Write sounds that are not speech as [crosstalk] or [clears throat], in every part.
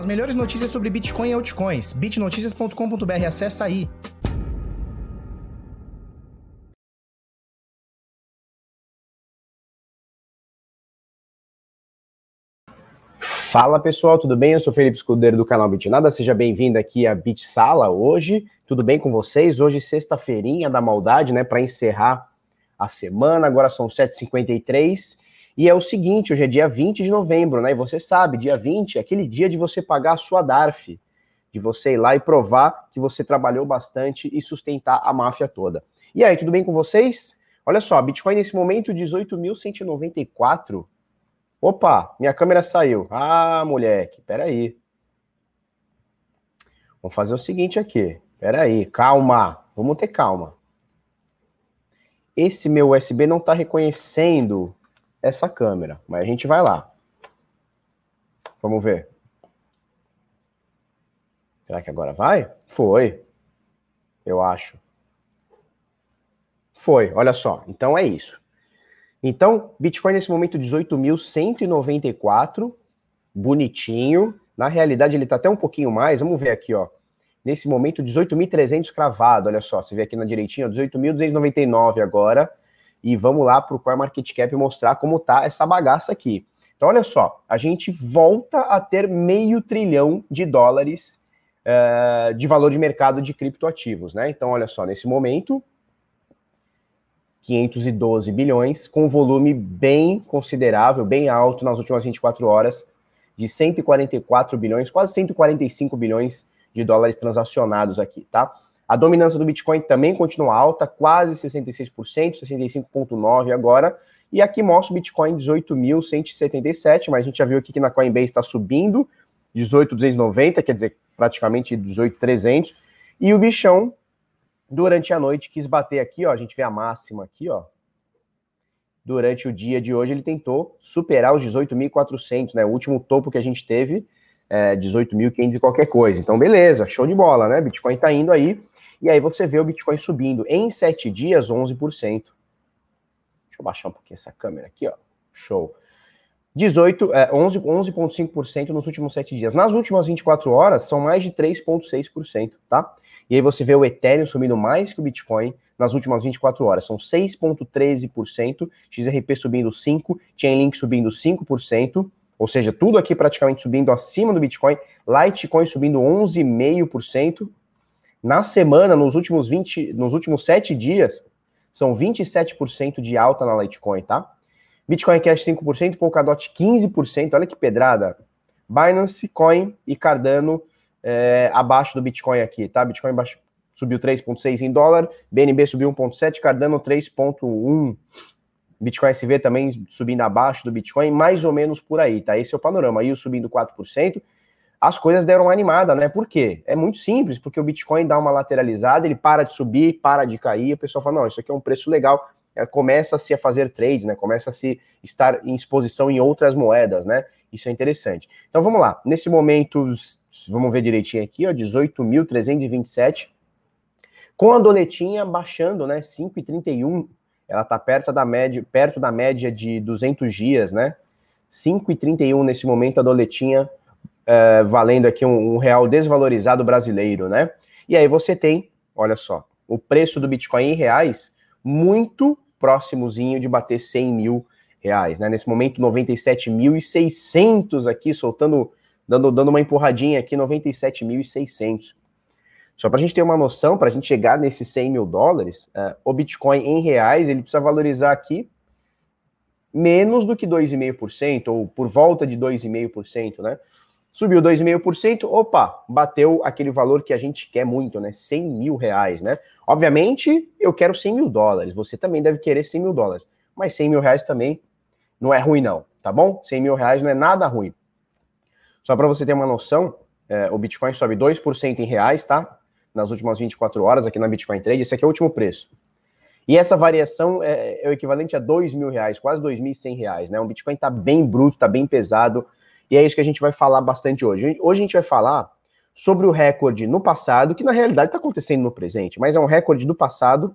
As melhores notícias sobre Bitcoin e altcoins. bitnoticias.com.br, acessa aí. Fala pessoal, tudo bem? Eu sou Felipe Escudeiro do canal Bitnada, seja bem-vindo aqui à Bit Sala hoje. Tudo bem com vocês? Hoje, sexta-feirinha da maldade, né? Para encerrar a semana, agora são 7h53. E é o seguinte, hoje é dia 20 de novembro, né? E você sabe, dia 20 é aquele dia de você pagar a sua DARF, de você ir lá e provar que você trabalhou bastante e sustentar a máfia toda. E aí, tudo bem com vocês? Olha só, Bitcoin nesse momento 18.194. Opa, minha câmera saiu. Ah, moleque, peraí. Vamos fazer o seguinte aqui. Peraí, calma. Vamos ter calma. Esse meu USB não está reconhecendo essa câmera, mas a gente vai lá. Vamos ver. Será que agora vai? Foi. Eu acho. Foi, olha só. Então é isso. Então, Bitcoin nesse momento 18.194, bonitinho. Na realidade ele está até um pouquinho mais. Vamos ver aqui, ó. Nesse momento 18.300 cravado, olha só, você vê aqui na direitinha, 18.299 agora e vamos lá para o Core Market Cap mostrar como tá essa bagaça aqui. Então, olha só, a gente volta a ter meio trilhão de dólares uh, de valor de mercado de criptoativos, né? Então, olha só, nesse momento, 512 bilhões, com volume bem considerável, bem alto nas últimas 24 horas, de 144 bilhões, quase 145 bilhões de dólares transacionados aqui, tá? A dominância do Bitcoin também continua alta, quase 66%, 65,9% agora. E aqui mostra o Bitcoin 18.177, mas a gente já viu aqui que na Coinbase está subindo, 18.290, quer dizer, praticamente 18.300. E o bichão, durante a noite, quis bater aqui, ó, a gente vê a máxima aqui, ó. Durante o dia de hoje, ele tentou superar os 18.400, né? O último topo que a gente teve, é, 18.500 de qualquer coisa. Então, beleza, show de bola, né? Bitcoin tá indo aí. E aí você vê o Bitcoin subindo em sete dias 11%. Deixa eu baixar um pouquinho essa câmera aqui, ó. Show. 18, é, 11, 11,5% nos últimos sete dias. Nas últimas 24 horas, são mais de 3,6%, tá? E aí você vê o Ethereum subindo mais que o Bitcoin nas últimas 24 horas. São 6,13%, XRP subindo 5%, Chainlink subindo 5%, ou seja, tudo aqui praticamente subindo acima do Bitcoin, Litecoin subindo 11,5%, na semana, nos últimos 20, nos últimos 7 dias, são 27% de alta na Litecoin, tá? Bitcoin Cash 5%, Polkadot 15%, olha que pedrada. Binance, Coin e Cardano é, abaixo do Bitcoin aqui, tá? Bitcoin baixo, subiu 3,6 em dólar, BNB subiu 1,7, Cardano 3,1. Bitcoin SV também subindo abaixo do Bitcoin, mais ou menos por aí, tá? Esse é o panorama. Aí subindo 4%, as coisas deram uma animada, né? Por quê? É muito simples, porque o Bitcoin dá uma lateralizada, ele para de subir, para de cair, o pessoal fala, não, isso aqui é um preço legal, é, começa-se a fazer trades, né? Começa a se estar em exposição em outras moedas, né? Isso é interessante. Então vamos lá. Nesse momento, vamos ver direitinho aqui, ó, 18.327, com a doletinha baixando, né? 5,31. Ela tá perto da média, perto da média de 200 dias, né? 5,31 nesse momento a doletinha é, valendo aqui um, um, real desvalorizado brasileiro, né? E aí você tem, olha só, o preço do Bitcoin em reais muito próximozinho de bater 100 mil reais, né? Nesse momento, 97.600 aqui, soltando, dando, dando uma empurradinha aqui, 97.600. Só para a gente ter uma noção, para a gente chegar nesses 100 mil dólares, uh, o Bitcoin em reais, ele precisa valorizar aqui menos do que 2,5%, ou por volta de 2,5%, né? Subiu 2,5%, opa, bateu aquele valor que a gente quer muito, né? 100 mil reais, né? Obviamente, eu quero 100 mil dólares, você também deve querer 100 mil dólares, mas 100 mil reais também não é ruim, não, tá bom? 100 mil reais não é nada ruim. Só para você ter uma noção, é, o Bitcoin sobe 2% em reais, tá? Nas últimas 24 horas aqui na Bitcoin Trade, esse aqui é o último preço. E essa variação é, é o equivalente a 2 mil reais, quase 2.100 reais, né? O Bitcoin tá bem bruto, tá bem pesado, e é isso que a gente vai falar bastante hoje. Hoje a gente vai falar sobre o recorde no passado, que na realidade está acontecendo no presente, mas é um recorde do passado.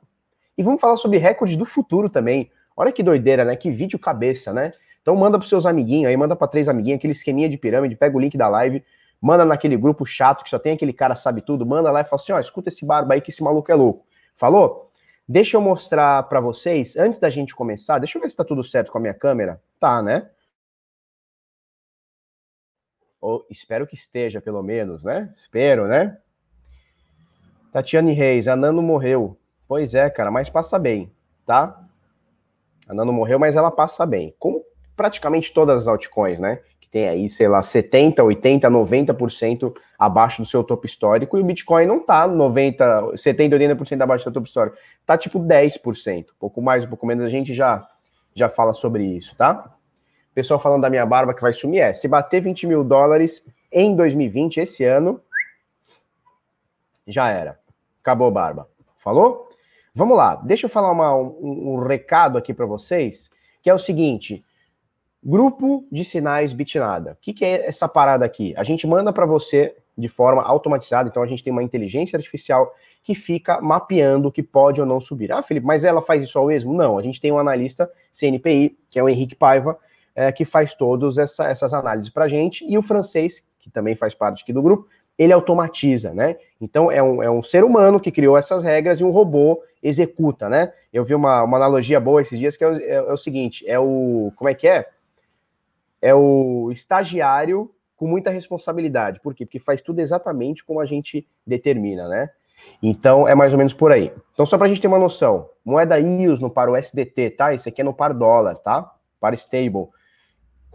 E vamos falar sobre recorde do futuro também. Olha que doideira, né? Que vídeo cabeça, né? Então manda para seus amiguinhos aí, manda para três amiguinhos, aquele esqueminha de pirâmide, pega o link da live, manda naquele grupo chato que só tem aquele cara sabe tudo, manda lá e fala assim, ó, escuta esse barba aí que esse maluco é louco. Falou? Deixa eu mostrar para vocês, antes da gente começar, deixa eu ver se tá tudo certo com a minha câmera. Tá, né? Ou, espero que esteja, pelo menos, né? Espero, né? Tatiane Reis, a Nano morreu. Pois é, cara, mas passa bem, tá? A Nano morreu, mas ela passa bem. Como praticamente todas as altcoins, né? Que tem aí, sei lá, 70, 80, 90% abaixo do seu topo histórico, e o Bitcoin não tá 90, 70, 80% abaixo do topo histórico. Tá tipo 10%. Um pouco mais, um pouco menos, a gente já, já fala sobre isso, tá? Pessoal falando da minha barba que vai sumir é, se bater 20 mil dólares em 2020, esse ano, já era. Acabou barba. Falou? Vamos lá, deixa eu falar uma, um, um recado aqui para vocês, que é o seguinte: grupo de sinais Bitnada. O que, que é essa parada aqui? A gente manda para você de forma automatizada, então a gente tem uma inteligência artificial que fica mapeando o que pode ou não subir. Ah, Felipe, mas ela faz isso ao mesmo? Não, a gente tem um analista CNPI, que é o Henrique Paiva, é, que faz todas essa, essas análises para a gente, e o francês, que também faz parte aqui do grupo, ele automatiza, né? Então é um, é um ser humano que criou essas regras e um robô executa, né? Eu vi uma, uma analogia boa esses dias que é, é, é o seguinte: é o. Como é que é? É o estagiário com muita responsabilidade. Por quê? Porque faz tudo exatamente como a gente determina, né? Então é mais ou menos por aí. Então, só para a gente ter uma noção, moeda IOS no par USDT, tá? Esse aqui é no par dólar, tá? Par stable.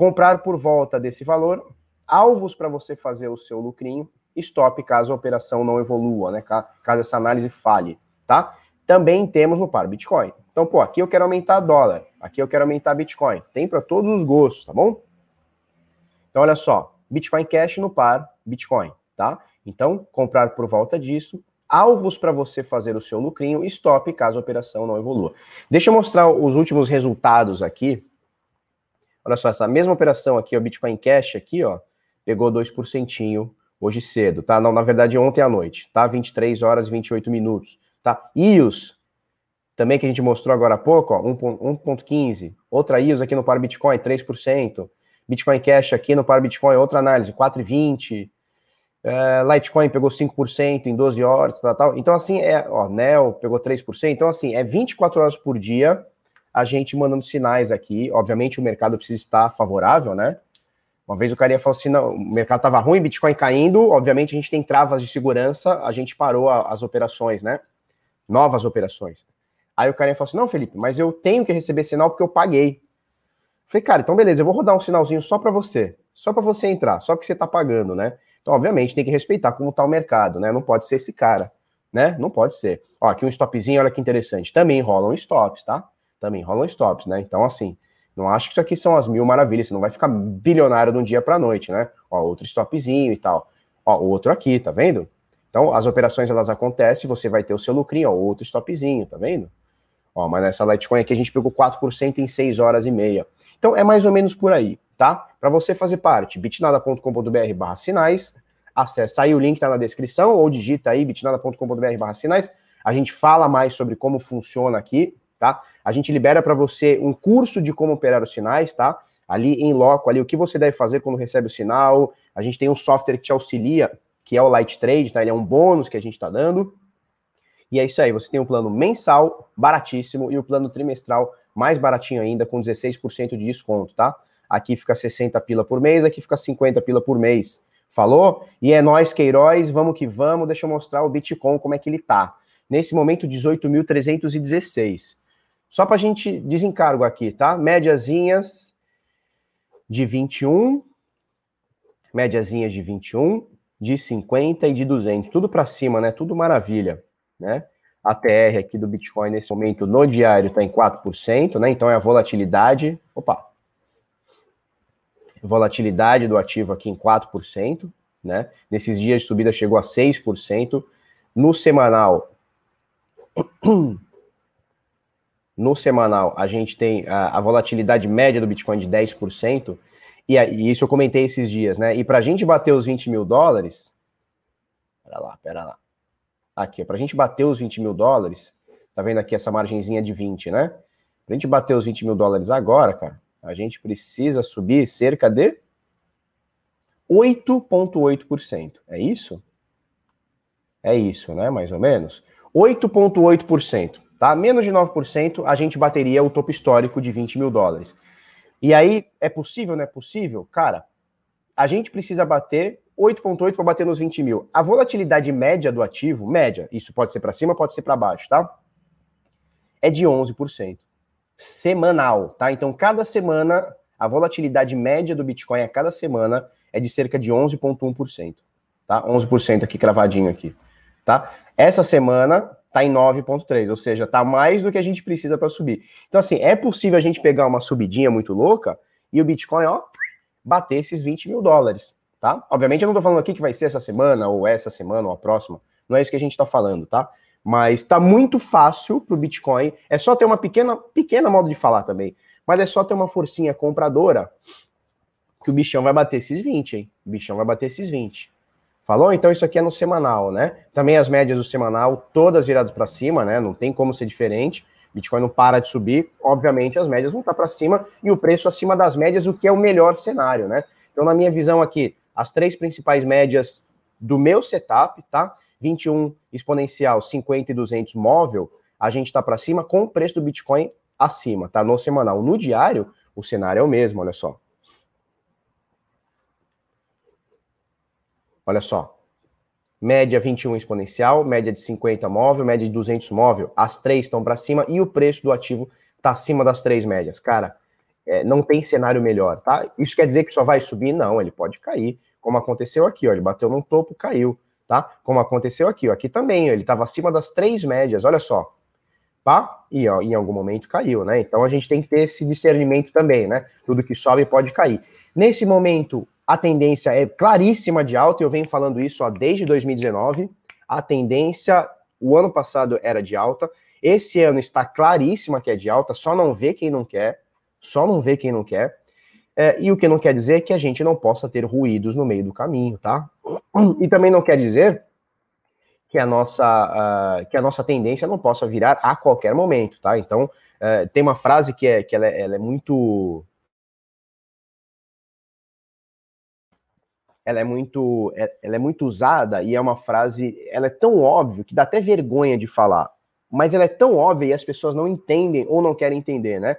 Comprar por volta desse valor, alvos para você fazer o seu lucrinho, stop caso a operação não evolua, né? Caso essa análise falhe, tá? Também temos no par Bitcoin. Então, pô, aqui eu quero aumentar dólar, aqui eu quero aumentar Bitcoin. Tem para todos os gostos, tá bom? Então, olha só, Bitcoin Cash no par Bitcoin, tá? Então, comprar por volta disso, alvos para você fazer o seu lucrinho, stop caso a operação não evolua. Deixa eu mostrar os últimos resultados aqui. Olha só, essa mesma operação aqui, o Bitcoin Cash aqui, ó, pegou 2% hoje cedo, tá? Não, na verdade, ontem à noite, tá? 23 horas e 28 minutos, tá? IOS, também que a gente mostrou agora há pouco, ó, 1.15. Outra IOS aqui no par Bitcoin, 3%. Bitcoin Cash aqui no par Bitcoin, outra análise, 4,20%. É, Litecoin pegou 5% em 12 horas, tal, tal. Então, assim, é, ó, Nel pegou 3%. Então, assim, é 24 horas por dia a gente mandando sinais aqui. Obviamente, o mercado precisa estar favorável, né? Uma vez o cara falou assim: não, o mercado estava ruim, Bitcoin caindo, obviamente a gente tem travas de segurança, a gente parou a, as operações, né? Novas operações. Aí o cara falou assim: não, Felipe, mas eu tenho que receber sinal porque eu paguei. Falei, cara, então beleza, eu vou rodar um sinalzinho só para você, só para você entrar, só que você tá pagando, né? Então, obviamente, tem que respeitar como tá o mercado, né? Não pode ser esse cara, né? Não pode ser. Ó, aqui um stopzinho, olha que interessante. Também rolam stops, tá? Também rolam stops, né? Então, assim, não acho que isso aqui são as mil maravilhas, você não vai ficar bilionário de um dia para noite, né? Ó, outro stopzinho e tal. Ó, outro aqui, tá vendo? Então, as operações elas acontecem, você vai ter o seu lucrinho, ó, outro stopzinho, tá vendo? Ó, mas nessa Litecoin aqui a gente pegou 4% em 6 horas e meia. Então, é mais ou menos por aí, tá? Para você fazer parte, bitnada.com.br barra sinais, acessa aí o link, tá na descrição, ou digita aí bitnada.com.br barra sinais. A gente fala mais sobre como funciona aqui, tá? A gente libera para você um curso de como operar os sinais, tá? Ali em loco, ali o que você deve fazer quando recebe o sinal. A gente tem um software que te auxilia, que é o Light Trade, tá? Ele é um bônus que a gente está dando. E é isso aí, você tem um plano mensal, baratíssimo, e o plano trimestral, mais baratinho ainda, com 16% de desconto, tá? Aqui fica 60 pila por mês, aqui fica 50 pila por mês. Falou? E é nós, Queiroz, vamos que vamos. Deixa eu mostrar o Bitcoin, como é que ele tá. Nesse momento, 18.316. Só para a gente desencargo aqui, tá? Médiazinhas de 21, médiazinhas de 21, de 50 e de 200, tudo para cima, né? Tudo maravilha, né? A TR aqui do Bitcoin nesse momento no diário está em 4%, né? Então é a volatilidade. Opa! Volatilidade do ativo aqui em 4%, né? Nesses dias de subida chegou a 6%. No semanal, [clears throat] no semanal a gente tem a, a volatilidade média do Bitcoin de 10%, e, e isso eu comentei esses dias, né? E para a gente bater os 20 mil dólares, pera lá, pera lá. Aqui, para a gente bater os 20 mil dólares, tá vendo aqui essa margenzinha de 20, né? Para a gente bater os 20 mil dólares agora, cara, a gente precisa subir cerca de 8,8%. É isso? É isso, né? Mais ou menos. 8,8%. Tá? Menos de 9%, a gente bateria o topo histórico de 20 mil dólares. E aí, é possível, não é possível? Cara, a gente precisa bater 8,8 para bater nos 20 mil. A volatilidade média do ativo, média, isso pode ser para cima, pode ser para baixo, tá? É de 11%. Semanal, tá? Então, cada semana, a volatilidade média do Bitcoin a cada semana é de cerca de 11,1%. Tá? 11% aqui cravadinho aqui. Tá? Essa semana tá em 9,3, ou seja, tá mais do que a gente precisa para subir. Então, assim, é possível a gente pegar uma subidinha muito louca e o Bitcoin, ó, bater esses 20 mil dólares, tá? Obviamente, eu não tô falando aqui que vai ser essa semana, ou essa semana, ou a próxima. Não é isso que a gente tá falando, tá? Mas tá muito fácil pro Bitcoin. É só ter uma pequena, pequena modo de falar também. Mas é só ter uma forcinha compradora que o bichão vai bater esses 20, hein? O bichão vai bater esses 20. Falou? Então isso aqui é no semanal, né? Também as médias do semanal, todas viradas para cima, né? Não tem como ser diferente. Bitcoin não para de subir, obviamente as médias vão estar para cima e o preço acima das médias, o que é o melhor cenário, né? Então, na minha visão aqui, as três principais médias do meu setup, tá? 21 exponencial, 50 e 200 móvel, a gente está para cima com o preço do Bitcoin acima, tá? No semanal. No diário, o cenário é o mesmo, olha só. Olha só. Média 21 exponencial, média de 50 móvel, média de 200 móvel. As três estão para cima e o preço do ativo está acima das três médias. Cara, é, não tem cenário melhor, tá? Isso quer dizer que só vai subir? Não, ele pode cair, como aconteceu aqui, ó. Ele bateu num topo, caiu, tá? Como aconteceu aqui, ó. Aqui também, ó, ele estava acima das três médias, olha só. Pá, e ó, em algum momento caiu, né? Então a gente tem que ter esse discernimento também, né? Tudo que sobe pode cair. Nesse momento, a tendência é claríssima de alta, eu venho falando isso ó, desde 2019. A tendência, o ano passado era de alta, esse ano está claríssima que é de alta, só não vê quem não quer, só não vê quem não quer. É, e o que não quer dizer que a gente não possa ter ruídos no meio do caminho, tá? E também não quer dizer que a nossa, uh, que a nossa tendência não possa virar a qualquer momento, tá? Então, uh, tem uma frase que é, que ela é, ela é muito ela é muito é, ela é muito usada e é uma frase, ela é tão óbvia que dá até vergonha de falar, mas ela é tão óbvia e as pessoas não entendem ou não querem entender, né?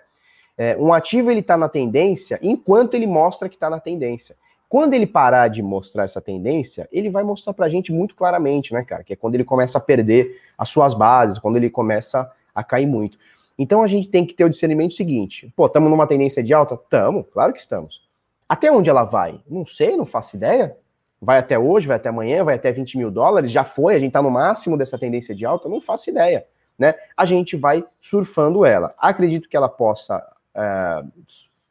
É, um ativo ele está na tendência enquanto ele mostra que está na tendência. Quando ele parar de mostrar essa tendência, ele vai mostrar para a gente muito claramente, né, cara? Que é quando ele começa a perder as suas bases, quando ele começa a cair muito. Então a gente tem que ter o discernimento seguinte: pô, estamos numa tendência de alta? Estamos, claro que estamos. Até onde ela vai? Não sei, não faço ideia. Vai até hoje, vai até amanhã, vai até 20 mil dólares, já foi, a gente está no máximo dessa tendência de alta, não faço ideia. Né? A gente vai surfando ela. Acredito que ela possa é,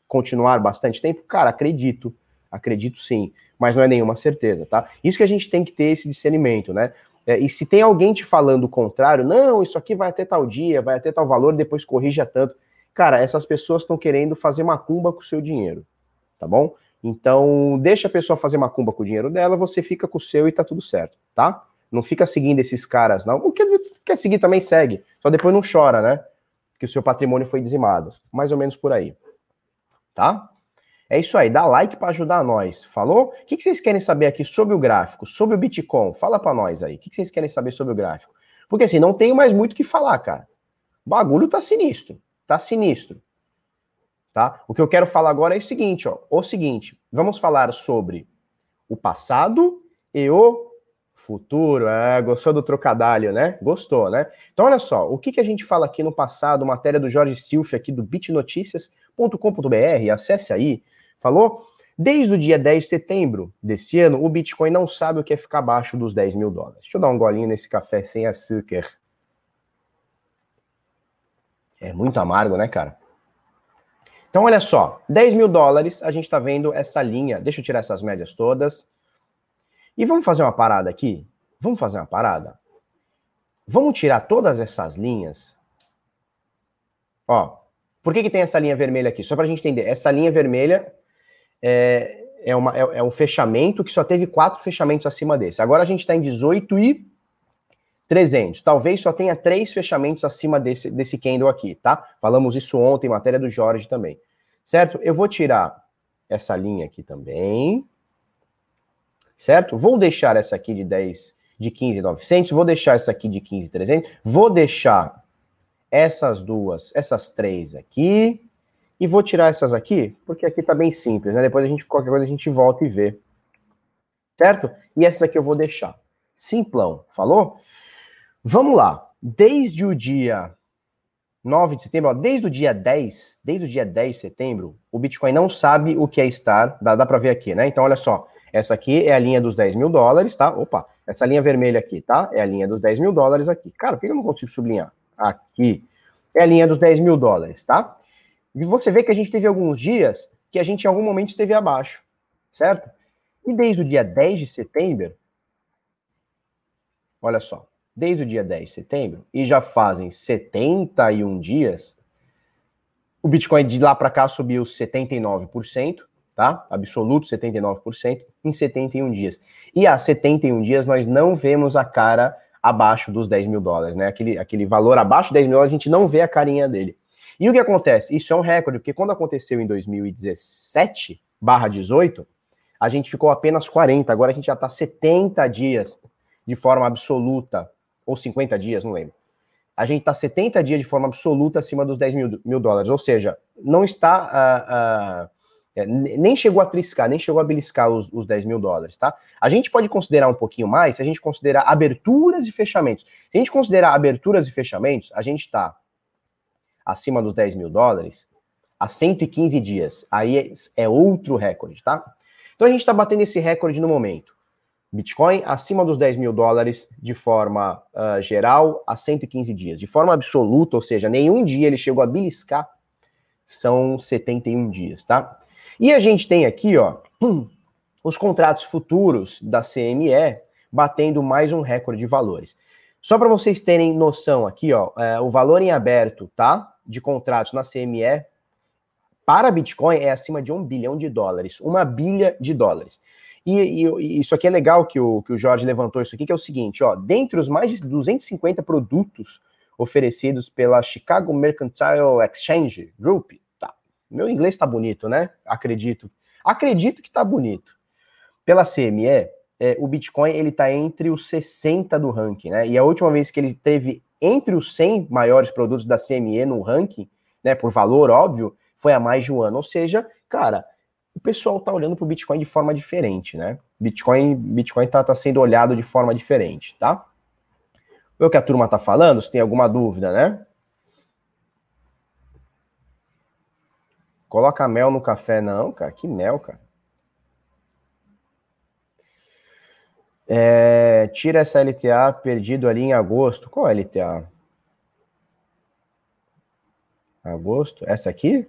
continuar bastante tempo? Cara, acredito. Acredito sim, mas não é nenhuma certeza, tá? Isso que a gente tem que ter esse discernimento, né? É, e se tem alguém te falando o contrário, não, isso aqui vai até tal dia, vai até tal valor, depois corrija tanto. Cara, essas pessoas estão querendo fazer macumba com o seu dinheiro tá bom? Então, deixa a pessoa fazer macumba com o dinheiro dela, você fica com o seu e tá tudo certo, tá? Não fica seguindo esses caras, não. Quer dizer, quer seguir também segue. Só depois não chora, né? Que o seu patrimônio foi dizimado. Mais ou menos por aí. Tá? É isso aí, dá like para ajudar nós. Falou? O que, que, vocês querem saber aqui sobre o gráfico, sobre o Bitcoin? Fala para nós aí. O que, que, vocês querem saber sobre o gráfico? Porque assim, não tenho mais muito o que falar, cara. O bagulho tá sinistro. Tá sinistro tá? O que eu quero falar agora é o seguinte, ó, o seguinte, vamos falar sobre o passado e o futuro. É, gostou do trocadilho, né? Gostou, né? Então, olha só, o que, que a gente fala aqui no passado, matéria do Jorge Silf aqui do bitnoticias.com.br, acesse aí, falou? Desde o dia 10 de setembro desse ano, o Bitcoin não sabe o que é ficar abaixo dos 10 mil dólares. Deixa eu dar um golinho nesse café sem açúcar. É muito amargo, né, cara? Então, olha só, 10 mil dólares, a gente está vendo essa linha. Deixa eu tirar essas médias todas. E vamos fazer uma parada aqui? Vamos fazer uma parada? Vamos tirar todas essas linhas. Ó, por que, que tem essa linha vermelha aqui? Só para a gente entender. Essa linha vermelha é, é, uma, é, é um fechamento que só teve quatro fechamentos acima desse. Agora a gente está em 18 e 300. Talvez só tenha três fechamentos acima desse, desse candle aqui, tá? Falamos isso ontem, matéria do Jorge também. Certo? Eu vou tirar essa linha aqui também. certo? Vou deixar essa aqui de 10, de 15,900, vou deixar essa aqui de 15,300, vou deixar essas duas, essas três aqui, e vou tirar essas aqui, porque aqui tá bem simples, né? Depois a gente, qualquer coisa a gente volta e vê. Certo? E essa aqui eu vou deixar. Simplão, falou? Vamos lá. Desde o dia 9 de setembro, ó, desde o dia 10, desde o dia 10 de setembro, o Bitcoin não sabe o que é estar, dá, dá para ver aqui, né? Então, olha só, essa aqui é a linha dos 10 mil dólares, tá? Opa, essa linha vermelha aqui, tá? É a linha dos 10 mil dólares aqui. Cara, por que eu não consigo sublinhar? Aqui é a linha dos 10 mil dólares, tá? E você vê que a gente teve alguns dias que a gente em algum momento esteve abaixo, certo? E desde o dia 10 de setembro, olha só, desde o dia 10 de setembro, e já fazem 71 dias, o Bitcoin de lá para cá subiu 79%, tá? Absoluto 79% em 71 dias. E há 71 dias nós não vemos a cara abaixo dos 10 mil dólares, né? Aquele, aquele valor abaixo de 10 mil dólares, a gente não vê a carinha dele. E o que acontece? Isso é um recorde, porque quando aconteceu em 2017, barra 18, a gente ficou apenas 40, agora a gente já está 70 dias de forma absoluta ou 50 dias, não lembro. A gente está 70 dias de forma absoluta acima dos 10 mil, mil dólares, ou seja, não está. Uh, uh, nem chegou a triscar, nem chegou a beliscar os, os 10 mil dólares, tá? A gente pode considerar um pouquinho mais se a gente considerar aberturas e fechamentos. Se a gente considerar aberturas e fechamentos, a gente está acima dos 10 mil dólares há 115 dias. Aí é, é outro recorde, tá? Então a gente está batendo esse recorde no momento. Bitcoin acima dos 10 mil dólares de forma uh, geral a 115 dias. De forma absoluta, ou seja, nenhum dia ele chegou a beliscar, são 71 dias, tá? E a gente tem aqui, ó, [clears throat] os contratos futuros da CME batendo mais um recorde de valores. Só para vocês terem noção aqui, ó, é, o valor em aberto, tá? De contratos na CME para Bitcoin é acima de um bilhão de dólares, uma bilha de dólares. E, e, e, isso aqui é legal que o, que o Jorge levantou isso aqui, que é o seguinte, ó, dentre os mais de 250 produtos oferecidos pela Chicago Mercantile Exchange Group, tá, meu inglês tá bonito, né? Acredito. Acredito que tá bonito. Pela CME, é, o Bitcoin ele tá entre os 60 do ranking, né? E a última vez que ele teve entre os 100 maiores produtos da CME no ranking, né, por valor, óbvio, foi há mais de um ano. Ou seja, cara, o pessoal tá olhando para o Bitcoin de forma diferente, né? Bitcoin, Bitcoin tá, tá sendo olhado de forma diferente, tá? O que a turma tá falando, se tem alguma dúvida, né? Coloca mel no café, não, cara. Que mel, cara. É, tira essa LTA perdido ali em agosto. Qual é a LTA? Agosto? Essa aqui?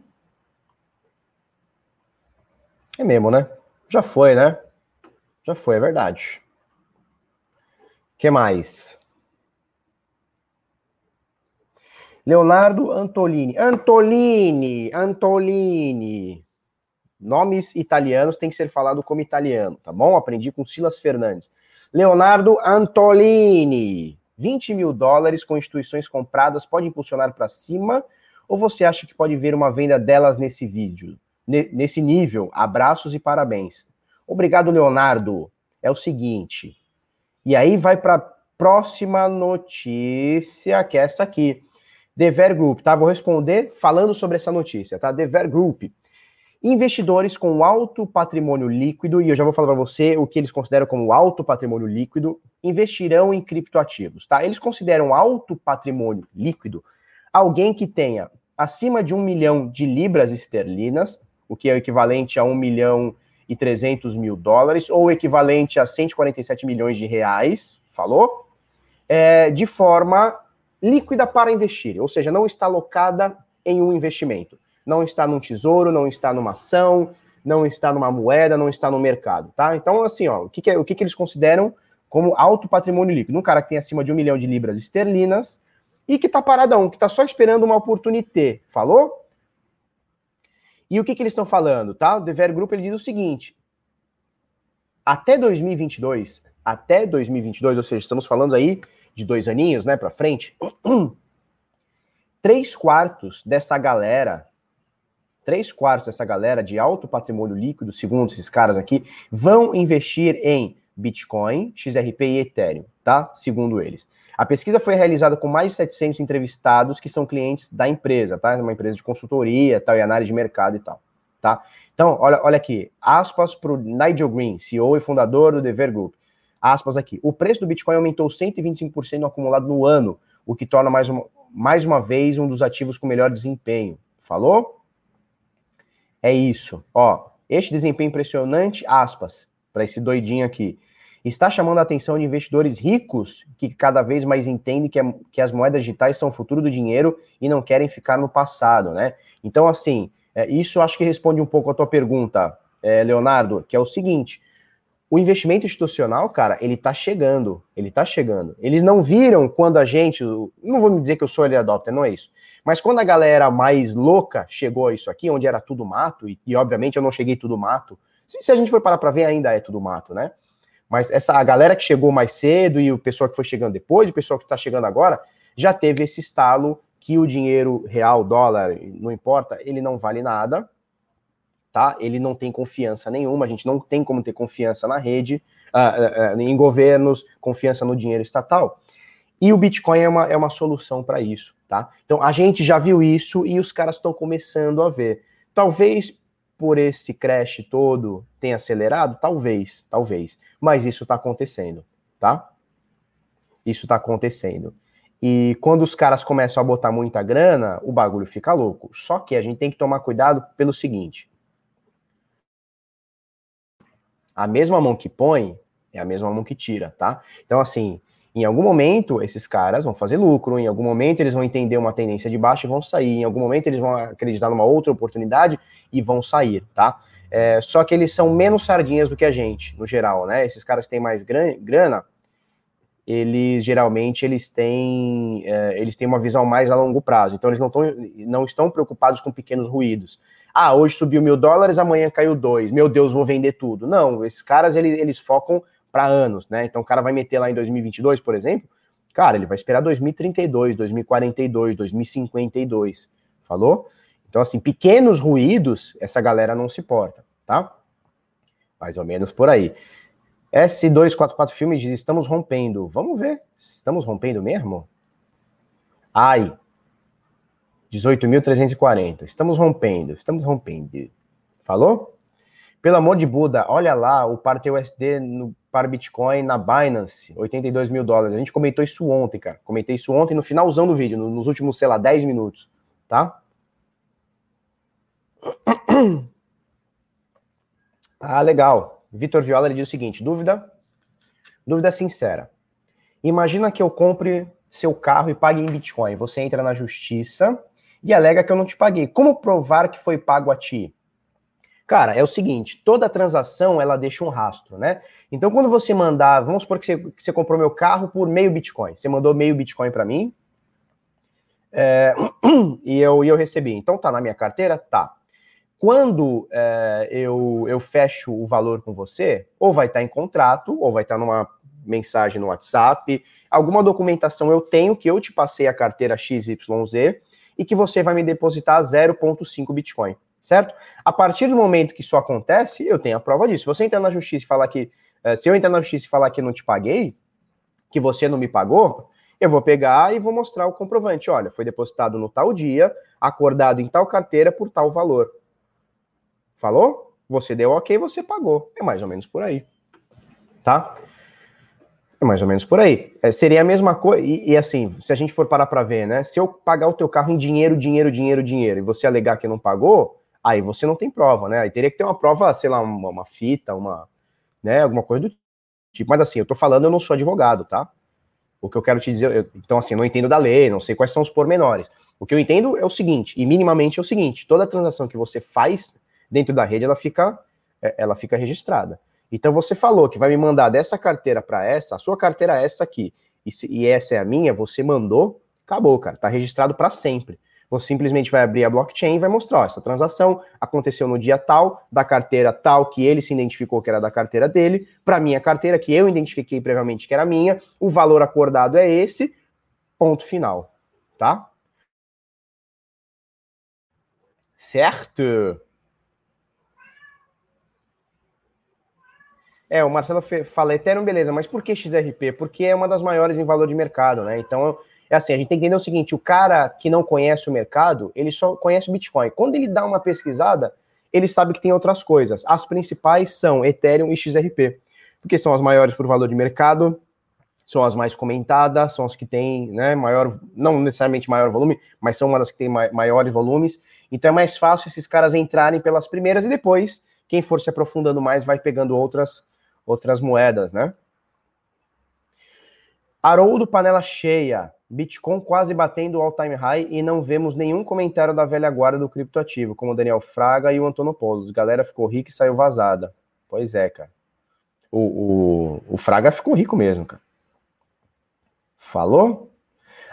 É mesmo, né? Já foi, né? Já foi, é verdade. Que mais? Leonardo Antolini. Antolini, Antolini. Nomes italianos têm que ser falado como italiano, tá bom? Aprendi com Silas Fernandes. Leonardo Antolini. 20 mil dólares com instituições compradas pode impulsionar para cima? Ou você acha que pode ver uma venda delas nesse vídeo? Nesse nível. Abraços e parabéns. Obrigado, Leonardo. É o seguinte. E aí vai para a próxima notícia, que é essa aqui. Dever Group, tá? Vou responder falando sobre essa notícia, tá? Dever Group. Investidores com alto patrimônio líquido, e eu já vou falar para você o que eles consideram como alto patrimônio líquido, investirão em criptoativos, tá? Eles consideram alto patrimônio líquido alguém que tenha acima de um milhão de libras esterlinas, o que é equivalente a 1 milhão e 300 mil dólares, ou equivalente a 147 milhões de reais, falou? É, de forma líquida para investir, ou seja, não está alocada em um investimento. Não está num tesouro, não está numa ação, não está numa moeda, não está no mercado, tá? Então, assim, ó, o que, que, é, o que, que eles consideram como alto patrimônio líquido? Um cara que tem acima de um milhão de libras esterlinas e que está paradão, que está só esperando uma oportunidade, falou? E o que, que eles estão falando, tá? O Dever Group ele diz o seguinte: até 2022, até 2022, ou seja, estamos falando aí de dois aninhos, né, para frente, [clears throat] três quartos dessa galera, três quartos dessa galera de alto patrimônio líquido, segundo esses caras aqui, vão investir em Bitcoin, XRP e Ethereum, tá? Segundo eles. A pesquisa foi realizada com mais de 700 entrevistados que são clientes da empresa, tá? Uma empresa de consultoria tal, e análise de mercado e tal, tá? Então, olha, olha aqui, aspas para o Nigel Green, CEO e fundador do Dever Group. Aspas aqui. O preço do Bitcoin aumentou 125% no acumulado no ano, o que torna mais uma, mais uma vez um dos ativos com melhor desempenho. Falou? É isso. Ó, este desempenho impressionante, aspas, para esse doidinho aqui, está chamando a atenção de investidores ricos que cada vez mais entendem que, é, que as moedas digitais são o futuro do dinheiro e não querem ficar no passado, né? Então, assim, é, isso acho que responde um pouco a tua pergunta, é, Leonardo, que é o seguinte: o investimento institucional, cara, ele tá chegando, ele tá chegando. Eles não viram quando a gente, não vou me dizer que eu sou ele adopter, não é isso. Mas quando a galera mais louca chegou a isso aqui, onde era tudo mato, e, e obviamente eu não cheguei tudo mato, se, se a gente for parar para ver, ainda é tudo mato, né? Mas essa a galera que chegou mais cedo e o pessoal que foi chegando depois, o pessoal que está chegando agora, já teve esse estalo que o dinheiro real, dólar, não importa, ele não vale nada, tá? Ele não tem confiança nenhuma, a gente não tem como ter confiança na rede, uh, uh, em governos, confiança no dinheiro estatal. E o Bitcoin é uma, é uma solução para isso, tá? Então a gente já viu isso e os caras estão começando a ver. Talvez por esse crash todo tenha acelerado, talvez, talvez, mas isso está acontecendo, tá? Isso está acontecendo. E quando os caras começam a botar muita grana, o bagulho fica louco. Só que a gente tem que tomar cuidado pelo seguinte: a mesma mão que põe é a mesma mão que tira, tá? Então, assim, em algum momento esses caras vão fazer lucro, em algum momento eles vão entender uma tendência de baixo e vão sair, em algum momento eles vão acreditar numa outra oportunidade e vão sair, tá? É, só que eles são menos sardinhas do que a gente, no geral, né? Esses caras têm mais grana, eles geralmente eles têm, é, eles têm uma visão mais a longo prazo, então eles não, tão, não estão preocupados com pequenos ruídos. Ah, hoje subiu mil dólares, amanhã caiu dois. Meu Deus, vou vender tudo. Não, esses caras eles, eles focam para anos, né? Então o cara vai meter lá em 2022, por exemplo, cara, ele vai esperar 2032, 2042, 2052. Falou? Então, assim, pequenos ruídos, essa galera não se porta, tá? Mais ou menos por aí. S244 Filmes diz: estamos rompendo. Vamos ver. Estamos rompendo mesmo? Ai, 18.340. Estamos rompendo, estamos rompendo. Falou? Pelo amor de Buda, olha lá o par TUSD no par Bitcoin na Binance, 82 mil dólares. A gente comentou isso ontem, cara. Comentei isso ontem no finalzão do vídeo, nos últimos, sei lá, 10 minutos, tá? [clears throat] Ah, legal. Vitor Viola ele diz o seguinte: dúvida? Dúvida sincera. Imagina que eu compre seu carro e pague em Bitcoin. Você entra na justiça e alega que eu não te paguei. Como provar que foi pago a ti? Cara, é o seguinte, toda transação ela deixa um rastro, né? Então quando você mandar, vamos supor que você, que você comprou meu carro por meio Bitcoin, você mandou meio Bitcoin para mim é, [clears throat] e, eu, e eu recebi. Então tá na minha carteira? Tá. Quando é, eu, eu fecho o valor com você, ou vai estar tá em contrato, ou vai estar tá numa mensagem no WhatsApp, alguma documentação eu tenho que eu te passei a carteira XYZ e que você vai me depositar 0,5 Bitcoin, certo? A partir do momento que isso acontece, eu tenho a prova disso. Se você entrar na justiça e falar que. Eh, se eu entrar na justiça e falar que não te paguei, que você não me pagou, eu vou pegar e vou mostrar o comprovante. Olha, foi depositado no tal dia, acordado em tal carteira por tal valor. Falou? Você deu ok, você pagou. É mais ou menos por aí. Tá? É mais ou menos por aí. É, seria a mesma coisa. E, e, assim, se a gente for parar para ver, né? Se eu pagar o teu carro em dinheiro, dinheiro, dinheiro, dinheiro, e você alegar que não pagou, aí você não tem prova, né? Aí teria que ter uma prova, sei lá, uma, uma fita, uma, né? Alguma coisa do tipo. Mas assim, eu tô falando, eu não sou advogado, tá? O que eu quero te dizer, eu, então assim, não entendo da lei, não sei quais são os pormenores. O que eu entendo é o seguinte, e minimamente é o seguinte: toda transação que você faz dentro da rede, ela fica, é, ela fica registrada. Então você falou que vai me mandar dessa carteira para essa, a sua carteira é essa aqui, e, se, e essa é a minha, você mandou, acabou, cara, tá registrado para sempre. Você simplesmente vai abrir a blockchain e vai mostrar, ó, essa transação aconteceu no dia tal, da carteira tal, que ele se identificou que era da carteira dele, para minha carteira, que eu identifiquei previamente que era minha, o valor acordado é esse, ponto final, tá? Certo? É, o Marcelo fala Ethereum, beleza, mas por que XRP? Porque é uma das maiores em valor de mercado, né? Então, é assim, a gente tem que entender o seguinte, o cara que não conhece o mercado, ele só conhece o Bitcoin. Quando ele dá uma pesquisada, ele sabe que tem outras coisas. As principais são Ethereum e XRP, porque são as maiores por valor de mercado, são as mais comentadas, são as que têm né, maior, não necessariamente maior volume, mas são uma das que têm maiores volumes. Então é mais fácil esses caras entrarem pelas primeiras e depois, quem for se aprofundando mais, vai pegando outras, outras moedas, né? Haroldo Panela Cheia. Bitcoin quase batendo o all-time high e não vemos nenhum comentário da velha guarda do criptoativo, como o Daniel Fraga e o Antônio Polos. Galera ficou rica e saiu vazada. Pois é, cara. O, o, o Fraga ficou rico mesmo, cara. Falou?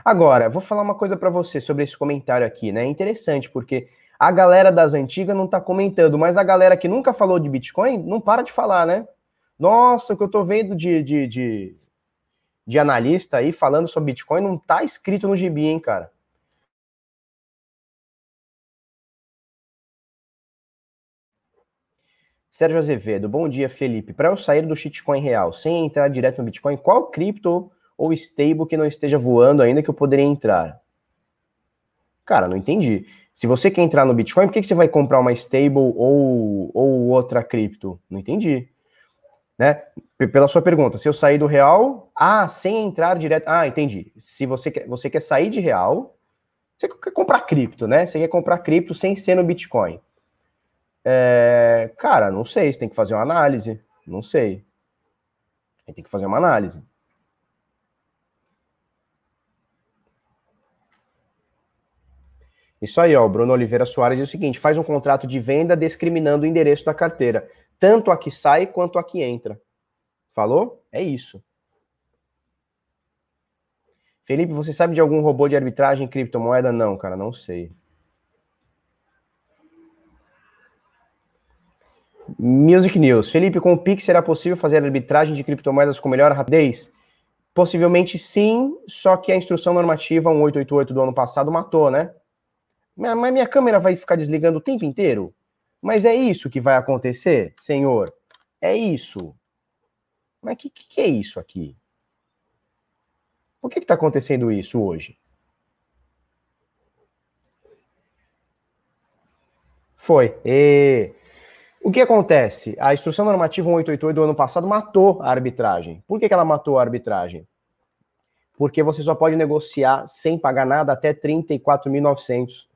Agora, vou falar uma coisa para você sobre esse comentário aqui, né? É interessante, porque a galera das antigas não tá comentando, mas a galera que nunca falou de Bitcoin não para de falar, né? Nossa, o que eu tô vendo de, de, de de analista aí falando sobre Bitcoin não tá escrito no gibi, hein, cara? Sérgio Azevedo, bom dia, Felipe. Para eu sair do shitcoin real sem entrar direto no Bitcoin, qual cripto ou stable que não esteja voando ainda que eu poderia entrar? Cara, não entendi. Se você quer entrar no Bitcoin, por que, que você vai comprar uma stable ou, ou outra cripto? Não entendi né? Pela sua pergunta, se eu sair do real, ah, sem entrar direto. Ah, entendi. Se você quer, você quer sair de real, você quer comprar cripto, né? Você quer comprar cripto sem ser no Bitcoin. É, cara, não sei, você tem que fazer uma análise. Não sei. Tem que fazer uma análise. Isso aí, ó, o Bruno Oliveira Soares diz o seguinte: faz um contrato de venda discriminando o endereço da carteira tanto a que sai quanto a que entra. Falou? É isso. Felipe, você sabe de algum robô de arbitragem em criptomoeda? Não, cara, não sei. Music News. Felipe, com o Pix será possível fazer arbitragem de criptomoedas com melhor rapidez? Possivelmente sim, só que a instrução normativa 1888 do ano passado matou, né? Mas minha câmera vai ficar desligando o tempo inteiro? Mas é isso que vai acontecer, Senhor? É isso. Mas o que, que, é isso aqui? Por que está acontecendo isso hoje? Foi. E... O que acontece? A instrução normativa 188 do ano passado matou a arbitragem. Por que, que ela matou a arbitragem? Porque você só pode negociar sem pagar nada até 34.900.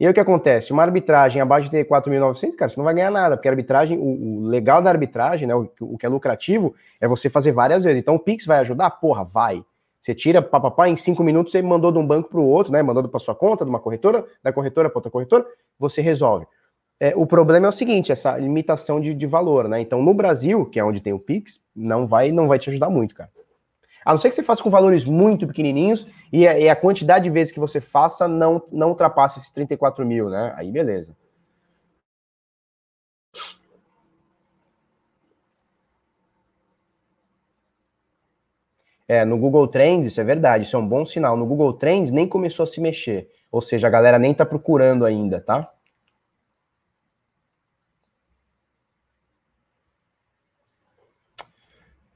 E aí o que acontece? Uma arbitragem abaixo de 4.900, cara, você não vai ganhar nada, porque a arbitragem, o, o legal da arbitragem, né, o, o, que é lucrativo, é você fazer várias vezes. Então o Pix vai ajudar? Porra, vai. Você tira papapá, em cinco minutos você mandou de um banco para o outro, né? Mandou para sua conta, de uma corretora, da corretora para outra corretora, você resolve. É, o problema é o seguinte, essa limitação de, de valor, né? Então, no Brasil, que é onde tem o Pix, não vai, não vai te ajudar muito, cara. A não ser que você faça com valores muito pequenininhos e a, e a quantidade de vezes que você faça não, não ultrapasse esses 34 mil, né? Aí beleza. É, no Google Trends, isso é verdade, isso é um bom sinal. No Google Trends nem começou a se mexer. Ou seja, a galera nem tá procurando ainda, tá?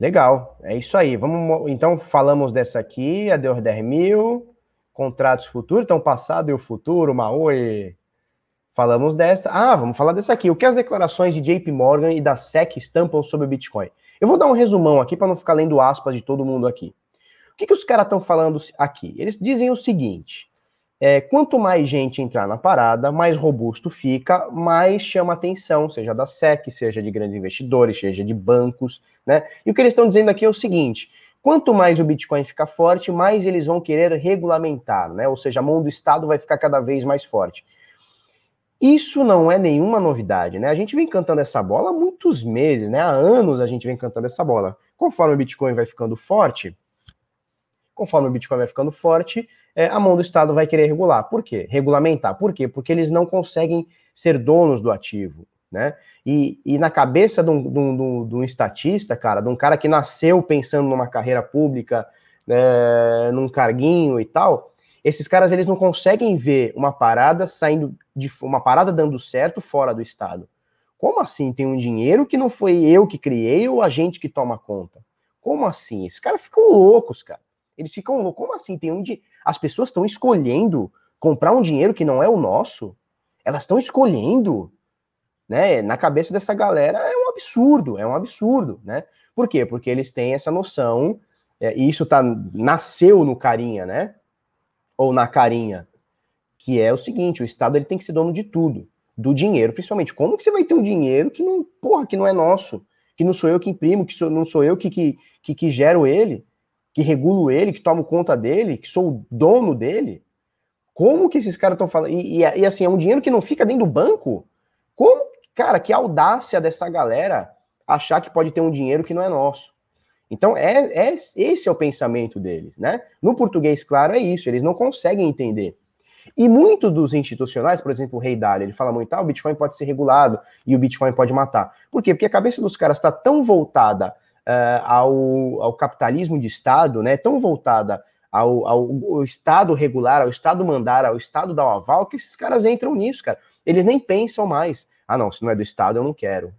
Legal, é isso aí. Vamos, então falamos dessa aqui, a de 10 mil, contratos futuros, então passado e o futuro, Maui. Falamos dessa. Ah, vamos falar dessa aqui. O que as declarações de JP Morgan e da SEC estampam sobre o Bitcoin? Eu vou dar um resumão aqui para não ficar lendo aspas de todo mundo aqui. O que, que os caras estão falando aqui? Eles dizem o seguinte: é, quanto mais gente entrar na parada, mais robusto fica, mais chama atenção, seja da SEC, seja de grandes investidores, seja de bancos, né? E o que eles estão dizendo aqui é o seguinte: quanto mais o Bitcoin fica forte, mais eles vão querer regulamentar, né? Ou seja, a mão do Estado vai ficar cada vez mais forte. Isso não é nenhuma novidade, né? A gente vem cantando essa bola há muitos meses, né? Há anos a gente vem cantando essa bola. Conforme o Bitcoin vai ficando forte, conforme o Bitcoin vai ficando forte, é, a mão do Estado vai querer regular. Por quê? Regulamentar. Por quê? Porque eles não conseguem ser donos do ativo. Né? E, e na cabeça de um, de, um, de um, estatista, cara, de um cara que nasceu pensando numa carreira pública, né, num carguinho e tal, esses caras eles não conseguem ver uma parada saindo de uma parada dando certo fora do Estado. Como assim tem um dinheiro que não foi eu que criei ou a gente que toma conta? Como assim? Esses caras ficam loucos, cara. Eles ficam. Como assim? Tem um de... As pessoas estão escolhendo comprar um dinheiro que não é o nosso. Elas estão escolhendo. Né? Na cabeça dessa galera é um absurdo, é um absurdo, né? Por quê? Porque eles têm essa noção, é, e isso tá, nasceu no carinha, né? Ou na carinha, que é o seguinte: o Estado ele tem que ser dono de tudo, do dinheiro, principalmente. Como que você vai ter um dinheiro que não, porra, que não é nosso, que não sou eu que imprimo, que sou, não sou eu que, que, que, que gero ele? Que regulo ele, que tomo conta dele, que sou o dono dele? Como que esses caras estão falando? E, e, e, assim, é um dinheiro que não fica dentro do banco? Como, cara, que audácia dessa galera achar que pode ter um dinheiro que não é nosso. Então, é, é esse é o pensamento deles, né? No português, claro, é isso, eles não conseguem entender. E muitos dos institucionais, por exemplo, o Rei Dália, ele fala muito, ah, o Bitcoin pode ser regulado e o Bitcoin pode matar. Por quê? Porque a cabeça dos caras está tão voltada uh, ao, ao, capitalismo de Estado, né, tão voltada ao, ao, ao, Estado regular, ao Estado mandar, ao Estado dar o aval, que esses caras entram nisso, cara. Eles nem pensam mais. Ah, não, se não é do Estado, eu não quero.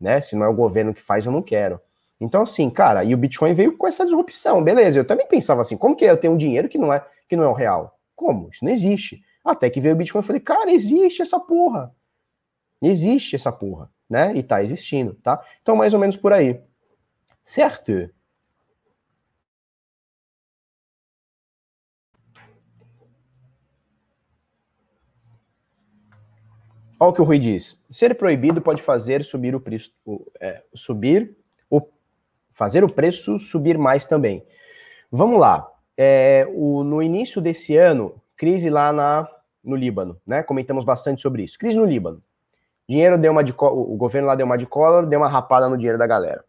Né? Se não é o governo que faz, eu não quero. Então, assim, cara, e o Bitcoin veio com essa disrupção, beleza. Eu também pensava assim, como que eu tenho um dinheiro que não é que não é o real? Como? Isso não existe. Até que veio o Bitcoin e falei, cara, existe essa porra. Existe essa porra, né? E tá existindo, tá? Então, mais ou menos por aí. Certo? Olha o que o Rui diz. Ser proibido pode fazer subir o preço, é, subir o, fazer o preço subir mais também. Vamos lá. É, o, no início desse ano, crise lá na, no Líbano, né? Comentamos bastante sobre isso. Crise no Líbano. Dinheiro deu uma de o governo lá deu uma de cola, deu uma rapada no dinheiro da galera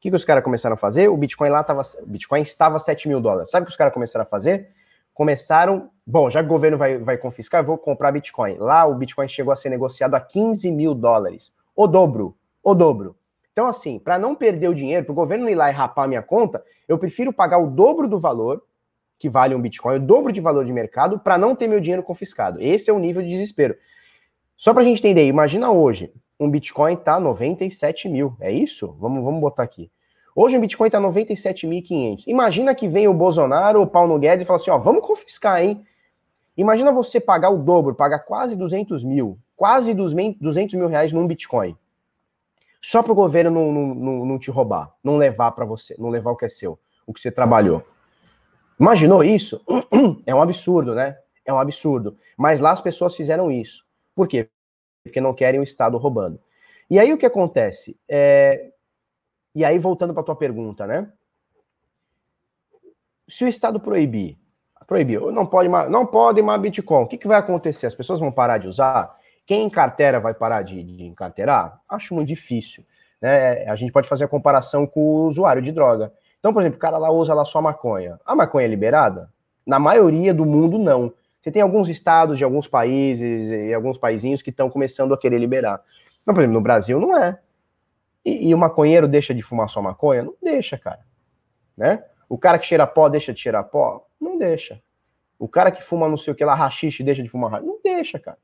que, que os caras começaram a fazer? O Bitcoin lá estava. Bitcoin estava 7 mil dólares. Sabe o que os caras começaram a fazer? Começaram. Bom, já que o governo vai, vai confiscar, eu vou comprar Bitcoin. Lá o Bitcoin chegou a ser negociado a 15 mil dólares. O dobro. O dobro. Então, assim, para não perder o dinheiro, para o governo ir lá e rapar a minha conta, eu prefiro pagar o dobro do valor que vale um Bitcoin, o dobro de valor de mercado, para não ter meu dinheiro confiscado. Esse é o nível de desespero. Só para a gente entender, imagina hoje, um Bitcoin tá 97 mil, é isso? Vamos, vamos botar aqui. Hoje o Bitcoin está 97.500. Imagina que vem o Bolsonaro, o Paulo Guedes e fala assim, ó, vamos confiscar, hein? Imagina você pagar o dobro, pagar quase 200 mil, quase 200 mil reais num Bitcoin. Só para o governo não, não, não, te roubar, não levar para você, não levar o que é seu, o que você trabalhou. Imaginou isso? [clears throat] É um absurdo, né? É um absurdo. Mas lá as pessoas fizeram isso. Por quê? Porque não querem o Estado roubando. E aí o que acontece? É, e aí, voltando para a tua pergunta, né? Se o Estado proibir, proibiu, não pode mais, não pode mais Bitcoin, o que, que vai acontecer? As pessoas vão parar de usar? Quem encartera vai parar de, de encarterar? Acho muito difícil. Né? A gente pode fazer a comparação com o usuário de droga. Então, por exemplo, o cara lá usa lá só maconha. A maconha é liberada? Na maioria do mundo, não. Você tem alguns estados de alguns países e alguns paizinhos que estão começando a querer liberar. Mas, por exemplo, no Brasil não é. E, e, o maconheiro deixa de fumar só maconha? Não deixa, cara. Né? O cara que cheira pó deixa de cheirar pó? Não deixa. O cara que fuma não sei o que lá, rachixe, deixa de fumar Não deixa, cara.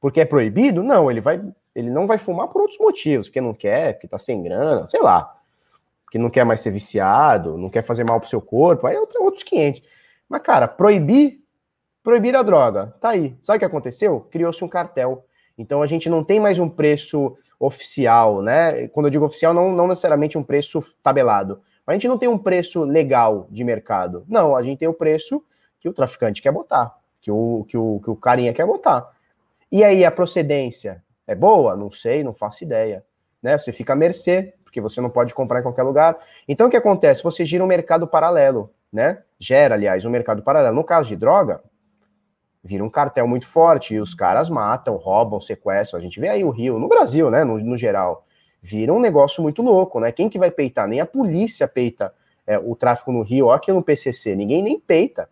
Porque é proibido? Não, ele vai, ele não vai fumar por outros motivos, porque não quer, porque tá sem grana, sei lá. Porque não quer mais ser viciado, não quer fazer mal pro seu corpo, aí é outros 500. Mas, cara, proibir, proibir a droga, tá aí. Sabe o que aconteceu? Criou-se um cartel. Então a gente não tem mais um preço oficial, né? Quando eu digo oficial, não, não necessariamente um preço tabelado. Mas a gente não tem um preço legal de mercado. Não, a gente tem o preço que o traficante quer botar, que o, que o, que o carinha quer botar. E aí, a procedência é boa? Não sei, não faço ideia. Né? Você fica à mercê, porque você não pode comprar em qualquer lugar. Então, o que acontece? Você gira um mercado paralelo, né? Gera, aliás, um mercado paralelo. No caso de droga, vira um cartel muito forte e os caras matam, roubam, sequestram. A gente vê aí o Rio, no Brasil, né, no, no geral, vira um negócio muito louco, né? Quem que vai peitar? Nem a polícia peita é, o tráfico no Rio, ó, aqui no PCC, ninguém nem peita.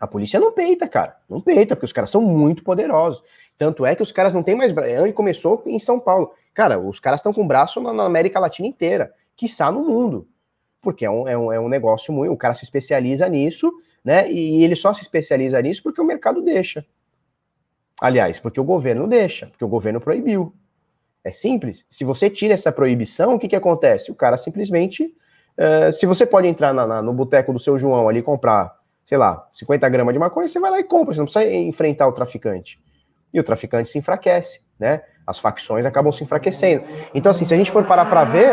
A polícia não peita, cara, não peita, porque os caras são muito poderosos. Tanto é que os caras não têm mais braço. E começou em São Paulo. Cara, os caras estão com braço na, na América Latina inteira, quiçá no mundo. Porque é um, é um, é um negócio muito. O cara se especializa nisso né? E ele só se especializa nisso porque o mercado deixa. Aliás, porque o governo deixa, porque o governo proibiu. É simples. Se você tira essa proibição, o que, que acontece? O cara simplesmente. Uh, se você pode entrar na, na, no boteco do seu João ali comprar, sei lá, 50 gramas de maconha, você vai lá e compra, você não precisa enfrentar o traficante. E o traficante se enfraquece, né? As facções acabam se enfraquecendo. Então, assim, se a gente for parar para ver,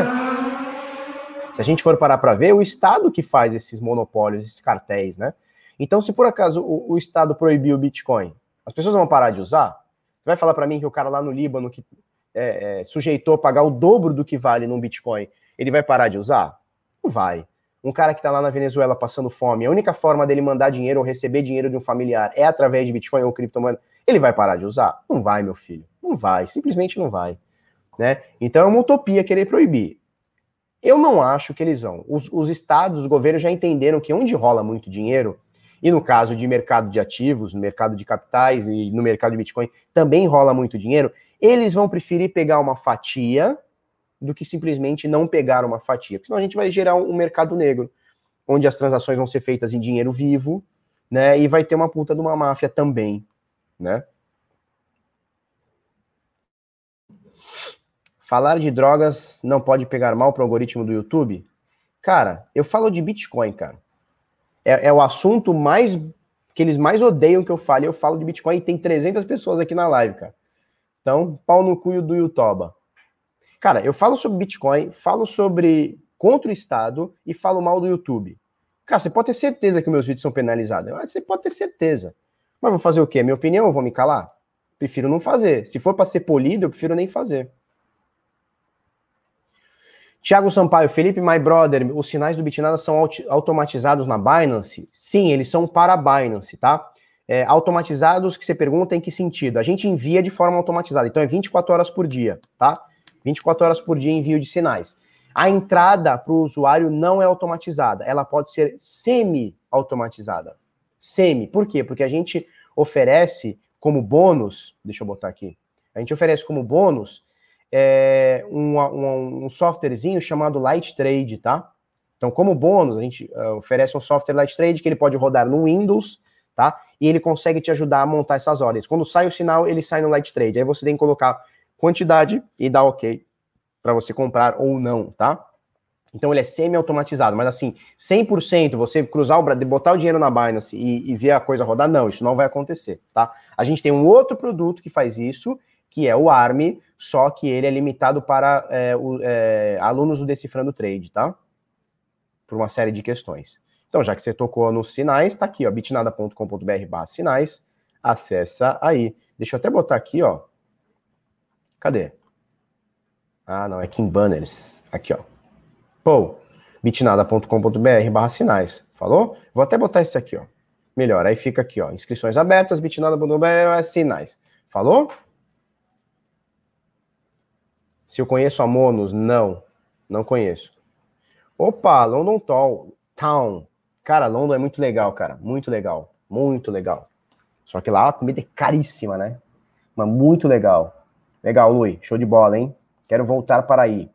se a gente for parar para ver, o Estado que faz esses monopólios, esses cartéis, né? Então, se por acaso o, o Estado proibir o Bitcoin, as pessoas vão parar de usar? Você vai falar para mim que o cara lá no Líbano que é, é, sujeitou a pagar o dobro do que vale num Bitcoin, ele vai parar de usar? Não vai. Um cara que está lá na Venezuela passando fome, a única forma dele mandar dinheiro ou receber dinheiro de um familiar é através de Bitcoin ou criptomoeda, ele vai parar de usar? Não vai, meu filho. Não vai, simplesmente não vai. Né? Então é uma utopia querer proibir. Eu não acho que eles vão. Os, os estados, os governos já entenderam que onde rola muito dinheiro, e no caso de mercado de ativos, no mercado de capitais e no mercado de Bitcoin também rola muito dinheiro, eles vão preferir pegar uma fatia do que simplesmente não pegar uma fatia. Porque senão a gente vai gerar um mercado negro, onde as transações vão ser feitas em dinheiro vivo, né? E vai ter uma puta de uma máfia também, né? Falar de drogas não pode pegar mal para o algoritmo do YouTube? Cara, eu falo de Bitcoin, cara é, é, o assunto mais que eles mais odeiam que eu fale. Eu falo de Bitcoin e tem 300 pessoas aqui na live, cara. Então, pau no cu do YouTube. Cara, eu falo sobre Bitcoin, falo sobre contra o Estado e falo mal do YouTube. Cara, você pode ter certeza que meus vídeos são penalizados. Você pode ter certeza. Mas vou fazer o quê? Minha opinião, eu vou me calar? Prefiro não fazer. Se for para ser polido, eu prefiro nem fazer. Tiago Sampaio, Felipe, my brother, os sinais do Bitnada são automatizados na Binance? Sim, eles são para a Binance, tá? É, automatizados que você pergunta em que sentido? A gente envia de forma automatizada, então é 24 horas por dia, tá? 24 horas por dia envio de sinais. A entrada para o usuário não é automatizada, ela pode ser semi-automatizada. Semi, por quê? Porque a gente oferece como bônus, deixa eu botar aqui, a gente oferece como bônus é, um, um, um, softwarezinho chamado Light Trade, tá? Então, como bônus, a gente uh, oferece um software Light Trade que ele pode rodar no Windows, tá? E ele consegue te ajudar a montar essas ordens. Quando sai o sinal, ele sai no Light Trade. Aí você tem que colocar quantidade e dar OK para você comprar ou não, tá? Então ele é semi-automatizado, mas assim, 100% você cruzar o braço, botar o dinheiro na Binance e, e ver a coisa rodar, não, isso não vai acontecer, tá? A gente tem um outro produto que faz isso, que é o ARM, só que ele é limitado para é, o, é, alunos do Decifrando Trade, tá? Por uma série de questões. Então, já que você tocou nos sinais, tá aqui, ó, bitnada.com.br barra sinais, acessa aí. Deixa eu até botar aqui, ó. Cadê? Ah, não, é Kim Banners. Aqui, ó. Pô, bitnada.com.br barra sinais. Falou? Vou até botar esse aqui, ó. Melhor, aí fica aqui, ó. Inscrições abertas, bitnada.com.br sinais. Falou? Se eu conheço a Monos, não. Não conheço. Opa, London Town. Cara, London é muito legal, cara. Muito legal. Muito legal. Só que lá a comida é caríssima, né? Mas muito legal. Legal, Lui. Show de bola, hein? Quero voltar para aí.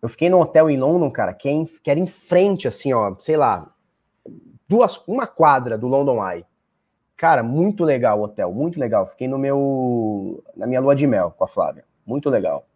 Eu fiquei num hotel em London, cara, que, é em, era em frente, assim, ó, sei lá, duas, uma quadra do London Eye. Cara, muito legal o hotel, muito legal. Fiquei no meu, na minha lua de mel com a Flávia. Muito legal.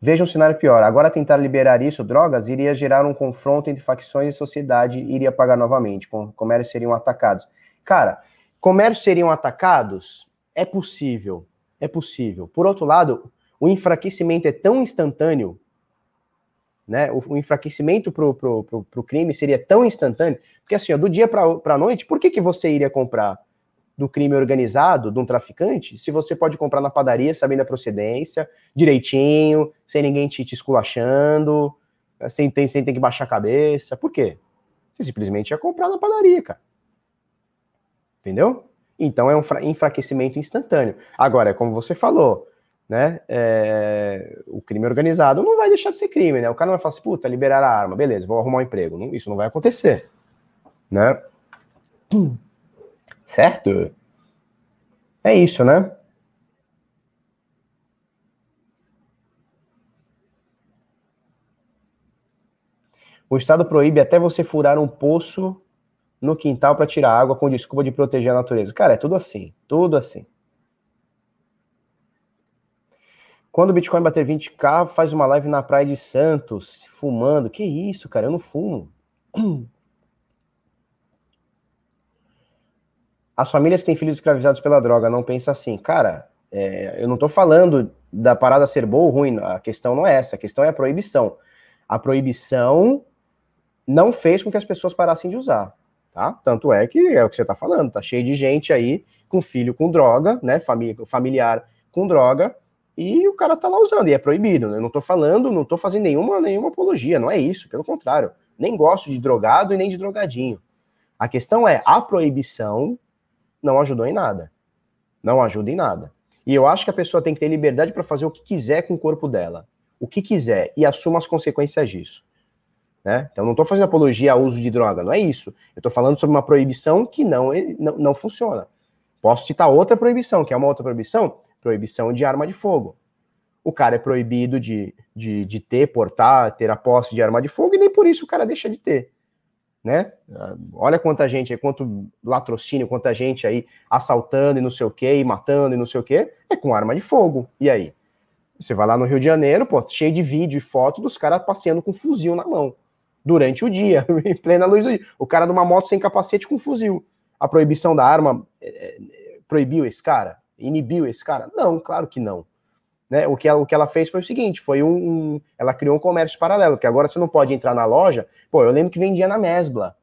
Veja um cenário pior. Agora tentar liberar isso, drogas, iria gerar um confronto entre facções e sociedade iria pagar novamente. Comércios seriam atacados. Cara, comércios seriam atacados? É possível. É possível. Por outro lado, o enfraquecimento é tão instantâneo, né? O, o enfraquecimento para o crime seria tão instantâneo, porque assim, ó, do dia para a noite, por que, que você iria comprar do crime organizado, de um traficante, se você pode comprar na padaria sabendo a procedência, direitinho, sem ninguém te, te esculachando, né, sem ter, sem ter que baixar a cabeça. Por quê? Você simplesmente ia comprar na padaria, cara. Entendeu? Então é um enfraquecimento instantâneo. Agora, como você falou, né? É, o crime organizado não vai deixar de ser crime, né? O cara não vai falar assim, puta, liberar a arma, beleza, vou arrumar um emprego. Isso não vai acontecer, né? Certo? É isso, né? O Estado proíbe até você furar um poço no quintal para tirar água com desculpa de proteger a natureza. Cara, é tudo assim, tudo assim. Quando o Bitcoin bater 20k, faz uma live na praia de Santos, fumando. Que isso, cara? Eu não fumo. [clears throat] As famílias que têm filhos escravizados pela droga não pensam assim, cara. É, eu não tô falando da parada ser boa ou ruim, a questão não é essa, a questão é a proibição. A proibição não fez com que as pessoas parassem de usar, tá? Tanto é que é o que você tá falando, tá cheio de gente aí com filho com droga, né, família, familiar com droga, e o cara tá lá usando, e é proibido. Né? Eu não tô falando, não tô fazendo nenhuma, nenhuma apologia, não é isso, pelo contrário. Nem gosto de drogado e nem de drogadinho. A questão é, a proibição não ajudou em nada. Não ajuda em nada. E eu acho que a pessoa tem que ter liberdade para fazer o que quiser com o corpo dela. O que quiser e assuma as consequências disso. Né? Então, não estou fazendo apologia ao uso de droga, não é isso. Eu estou falando sobre uma proibição que não, não, não funciona. Posso citar outra proibição, que é uma outra proibição, proibição de arma de fogo. O cara é proibido de, de, de ter, portar, ter a posse de arma de fogo, e nem por isso o cara deixa de ter. Né? Olha quanta gente aí, quanto latrocínio, quanta gente aí assaltando e não sei o que, e matando e não sei o que, é com arma de fogo. E aí? Você vai lá no Rio de Janeiro, pô, cheio de vídeo e foto dos caras passeando com fuzil na mão. Durante o dia, [laughs] em plena luz do dia. O cara numa moto sem capacete com fuzil. A proibição da arma é, é, proibiu esse cara? inibiu esse cara? Não, claro que não. Né? O, que ela, o que ela fez foi o seguinte: foi um, um, Ela criou um comércio paralelo, que agora você não pode entrar na loja. Pô, eu lembro que vendia na Mesbla.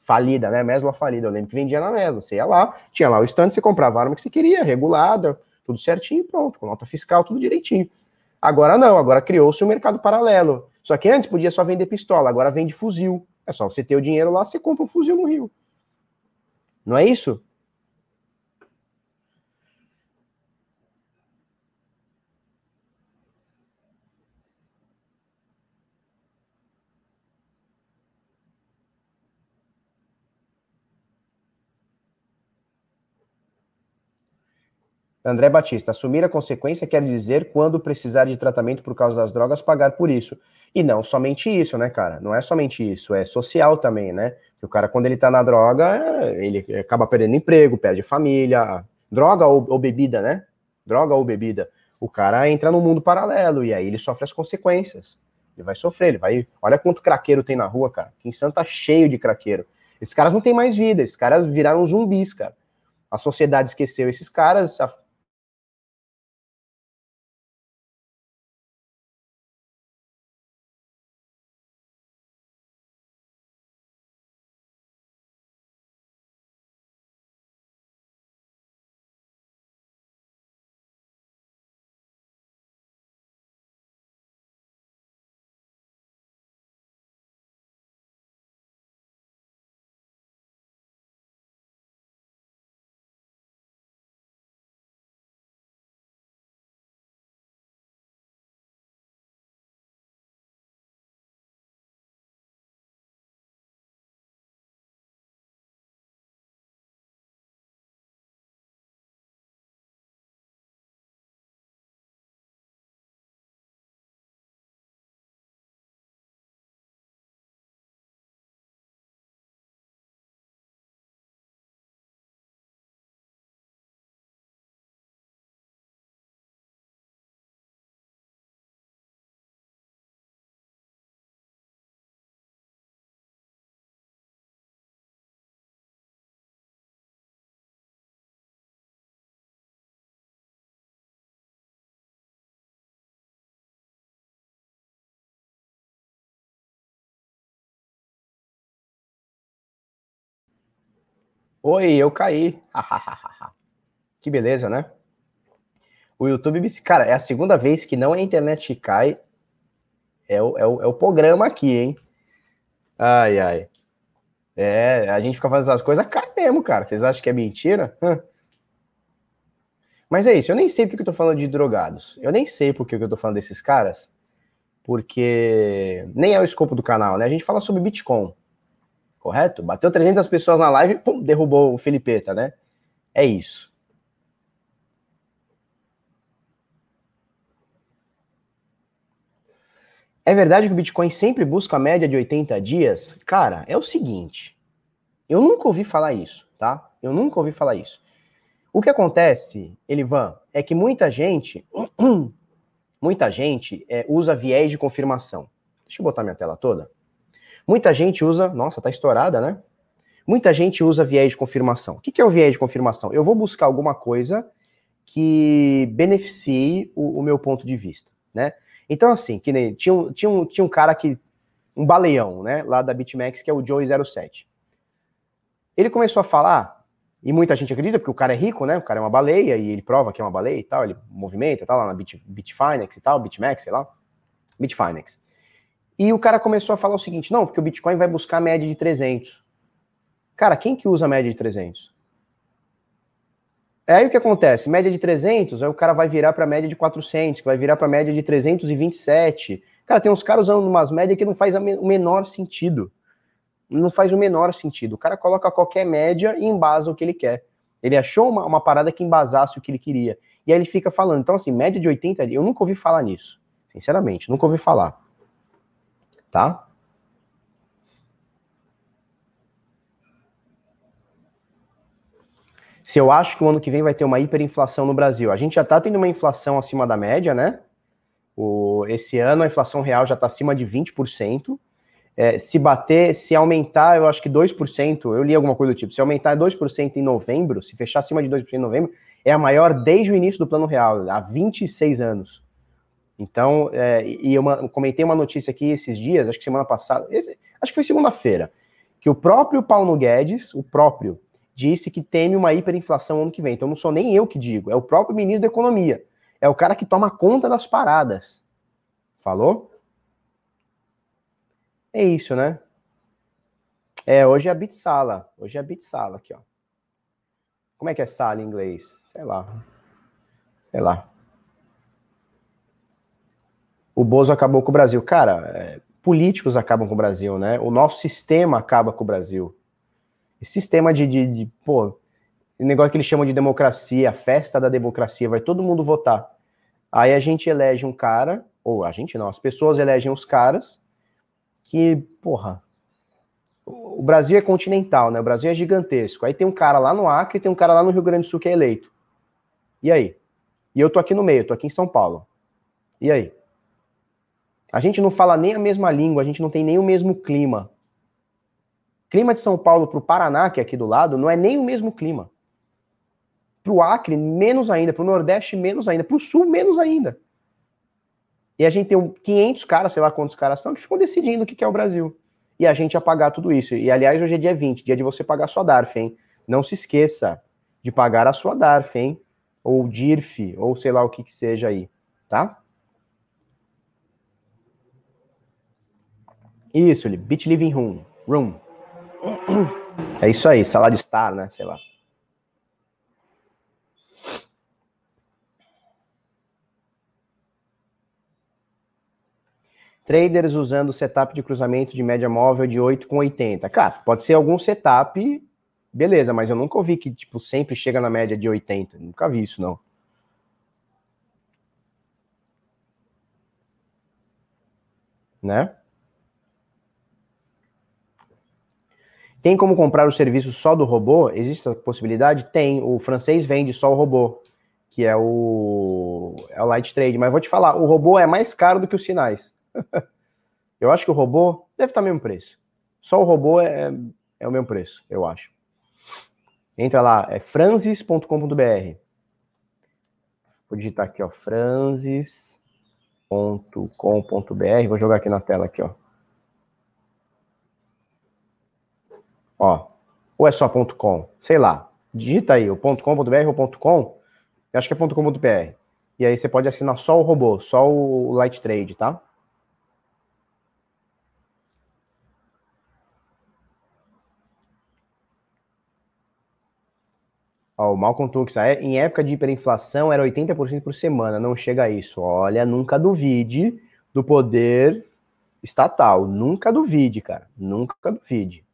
Falida, né? Mesbla falida. Eu lembro que vendia na Mesbla. Você ia lá, tinha lá o estande, você comprava a arma que você queria, regulada, tudo certinho, pronto, com nota fiscal, tudo direitinho. Agora não, agora criou-se um mercado paralelo. Só que antes podia só vender pistola, agora vende fuzil. É só você ter o dinheiro lá, você compra um fuzil no Rio. Não é isso? André Batista, assumir a consequência quer dizer quando precisar de tratamento por causa das drogas, pagar por isso. E não somente isso, né, cara? Não é somente isso, é social também, né? o cara, quando ele tá na droga, ele acaba perdendo emprego, perde família, droga ou, ou bebida, né? Droga ou bebida. O cara entra no mundo paralelo e aí ele sofre as consequências. Ele vai sofrer, ele vai. Olha quanto craqueiro tem na rua, cara. Aqui em Santo tá cheio de craqueiro. Esses caras não têm mais vida, esses caras viraram zumbis, cara. A sociedade esqueceu esses caras, Oi, eu caí. [laughs] que beleza, né? O YouTube, cara, é a segunda vez que não é a internet que cai. É o, é, o, é o programa aqui, hein? Ai, ai. É, a gente fica fazendo essas coisas, cai mesmo, cara. Vocês acham que é mentira? Mas é isso, eu nem sei porque eu tô falando de drogados. Eu nem sei porque eu tô falando desses caras, porque nem é o escopo do canal, né? A gente fala sobre Bitcoin correto? Bateu 300 pessoas na live, pum, derrubou o Felipeta, né? É isso. É verdade que o Bitcoin sempre busca a média de 80 dias? Cara, é o seguinte. Eu nunca ouvi falar isso, tá? Eu nunca ouvi falar isso. O que acontece, Elivan, é que muita gente, [clears throat] muita gente é, usa viés de confirmação. Deixa eu botar minha tela toda. Muita gente usa, nossa, tá estourada, né? Muita gente usa viés de confirmação. O que é o viés de confirmação? Eu vou buscar alguma coisa que beneficie o, o meu ponto de vista, né? Então, assim, que nem, tinha, um, tinha, um, tinha um cara que, um baleão, né, lá da BitMEX, que é o Joey07. Ele começou a falar, e muita gente acredita, porque o cara é rico, né, o cara é uma baleia, e ele prova que é uma baleia e tal, ele movimenta, tá lá na Bit, Bitfinex e tal, BitMEX, sei lá, Bitfinex. E o cara começou a falar o seguinte, não, porque o Bitcoin vai buscar a média de 300. Cara, quem que usa a média de 300? É aí o que acontece? Média de 300, aí o cara vai virar para média de 400, que vai virar para média de 327. Cara, tem uns caras usando umas médias que não faz o menor sentido. Não faz o menor sentido. O cara coloca qualquer média e embasa o que ele quer. Ele achou uma, uma parada que embasasse o que ele queria. E aí ele fica falando. Então, assim, média de 80, eu nunca ouvi falar nisso. Sinceramente, nunca ouvi falar. Tá? se eu acho que o ano que vem vai ter uma hiperinflação no Brasil. A gente já está tendo uma inflação acima da média, né? O, esse ano a inflação real já está acima de 20%. É, se bater, se aumentar, eu acho que 2%, eu li alguma coisa do tipo, se aumentar 2% em novembro, se fechar acima de 2% em novembro, é a maior desde o início do plano real, há 26 anos. Então, é, e eu comentei uma notícia aqui esses dias, acho que semana passada, esse, acho que foi segunda-feira, que o próprio Paulo Guedes, o próprio, disse que teme uma hiperinflação ano que vem. Então não sou nem eu que digo, é o próprio ministro da Economia. É o cara que toma conta das paradas. Falou? É isso, né? É, hoje é a Bitsala. Hoje é a Bitsala aqui, ó. Como é que é sala em inglês? Sei lá. Sei lá. O Bozo acabou com o Brasil. Cara, é, políticos acabam com o Brasil, né? O nosso sistema acaba com o Brasil. Esse sistema de, de, de pô, negócio que eles chamam de democracia, festa da democracia, vai todo mundo votar. Aí a gente elege um cara, ou a gente não, as pessoas elegem os caras que, porra, o Brasil é continental, né? O Brasil é gigantesco. Aí tem um cara lá no Acre tem um cara lá no Rio Grande do Sul que é eleito. E aí? E eu tô aqui no meio, tô aqui em São Paulo. E aí? A gente não fala nem a mesma língua, a gente não tem nem o mesmo clima. Clima de São Paulo para o Paraná, que é aqui do lado, não é nem o mesmo clima. Para o Acre, menos ainda. Para o Nordeste, menos ainda. Para o Sul, menos ainda. E a gente tem 500 caras, sei lá quantos caras são, que ficam decidindo o que é o Brasil. E a gente ia pagar tudo isso. E, aliás, hoje é dia 20, dia de você pagar sua DARF, hein? Não se esqueça de pagar a sua DARF, hein? Ou DIRF, ou sei lá o que que seja aí, tá? Isso, Bit Living Room. Room. É isso aí, salário star, né? Sei lá. Traders usando setup de cruzamento de média móvel de 8 com 80. Cara, pode ser algum setup, beleza, mas eu nunca ouvi que tipo sempre chega na média de 80. Nunca vi isso, não. Né? Tem como comprar o serviço só do robô? Existe essa possibilidade? Tem. O francês vende só o robô, que é o, é o Light Trade. Mas vou te falar, o robô é mais caro do que os sinais. [laughs] eu acho que o robô deve estar mesmo preço. Só o robô é, é o mesmo preço, eu acho. Entra lá, é franzis.com.br. Vou digitar aqui, ó, franzis.com.br. Vou jogar aqui na tela aqui, ó. Ó, ou é só .com? Sei lá. Digita aí o .com.br ou .com. Acho que é .com.br. E aí você pode assinar só o robô, só o Light Trade, tá? Ó, o Malcolm Tux, em época de hiperinflação era 80% por semana, não chega a isso. Olha, nunca duvide do poder estatal, nunca duvide, cara, nunca duvide.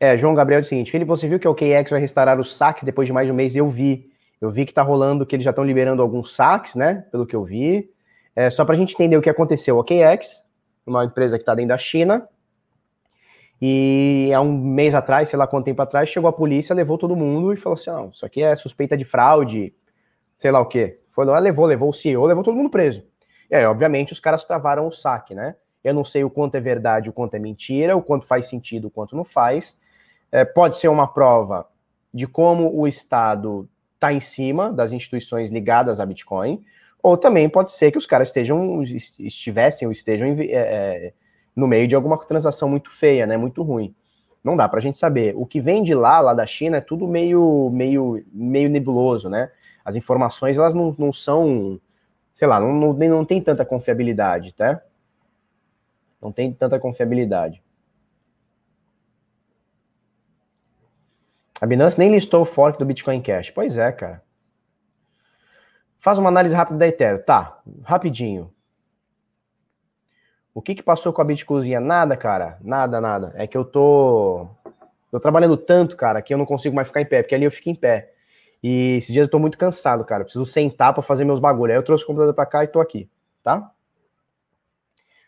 É, João Gabriel diz o seguinte: Felipe, você viu que o KX vai restaurar os saques depois de mais de um mês? Eu vi. Eu vi que tá rolando, que eles já estão liberando alguns saques, né? Pelo que eu vi. É, só para a gente entender o que aconteceu. O KX, uma empresa que está dentro da China, E há um mês atrás, sei lá quanto tempo atrás, chegou a polícia, levou todo mundo e falou assim: não, isso aqui é suspeita de fraude, sei lá o quê. Foi lá, levou, levou o CEO, levou todo mundo preso. E aí, obviamente, os caras travaram o saque, né? Eu não sei o quanto é verdade, o quanto é mentira, o quanto faz sentido, o quanto não faz. É, pode ser uma prova de como o Estado está em cima das instituições ligadas a Bitcoin, ou também pode ser que os caras estejam, estivessem ou estejam é, é, no meio de alguma transação muito feia, né? Muito ruim. Não dá para a gente saber. O que vem de lá, lá da China, é tudo meio, meio, meio nebuloso, né? As informações elas não, não são, sei lá, não, não, não tem tanta confiabilidade, tá? Não tem tanta confiabilidade. A Binance nem listou o fork do Bitcoin Cash. Pois é, cara. Faz uma análise rápida da Ethereum. Tá, rapidinho. O que que passou com a Bitcozinha? Nada, cara. Nada, nada. É que eu tô... Tô trabalhando tanto, cara, que eu não consigo mais ficar em pé, porque ali eu fico em pé. E esses dias eu tô muito cansado, cara. Preciso sentar para fazer meus bagulhos. Aí eu trouxe o computador para cá e tô aqui, tá?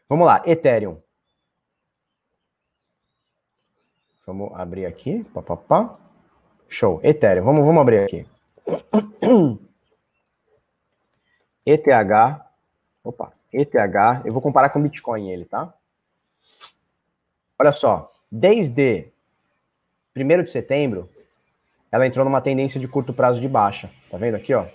Vamos lá, Ethereum. Vamos abrir aqui. Pá, pá, pá. Show. Ethereum. Vamos, vamos abrir aqui. [clears throat] ETH. Opa. ETH. Eu vou comparar com Bitcoin ele, tá? Olha só. Desde 1 de setembro, ela entrou numa tendência de curto prazo de baixa. Tá vendo aqui, ó?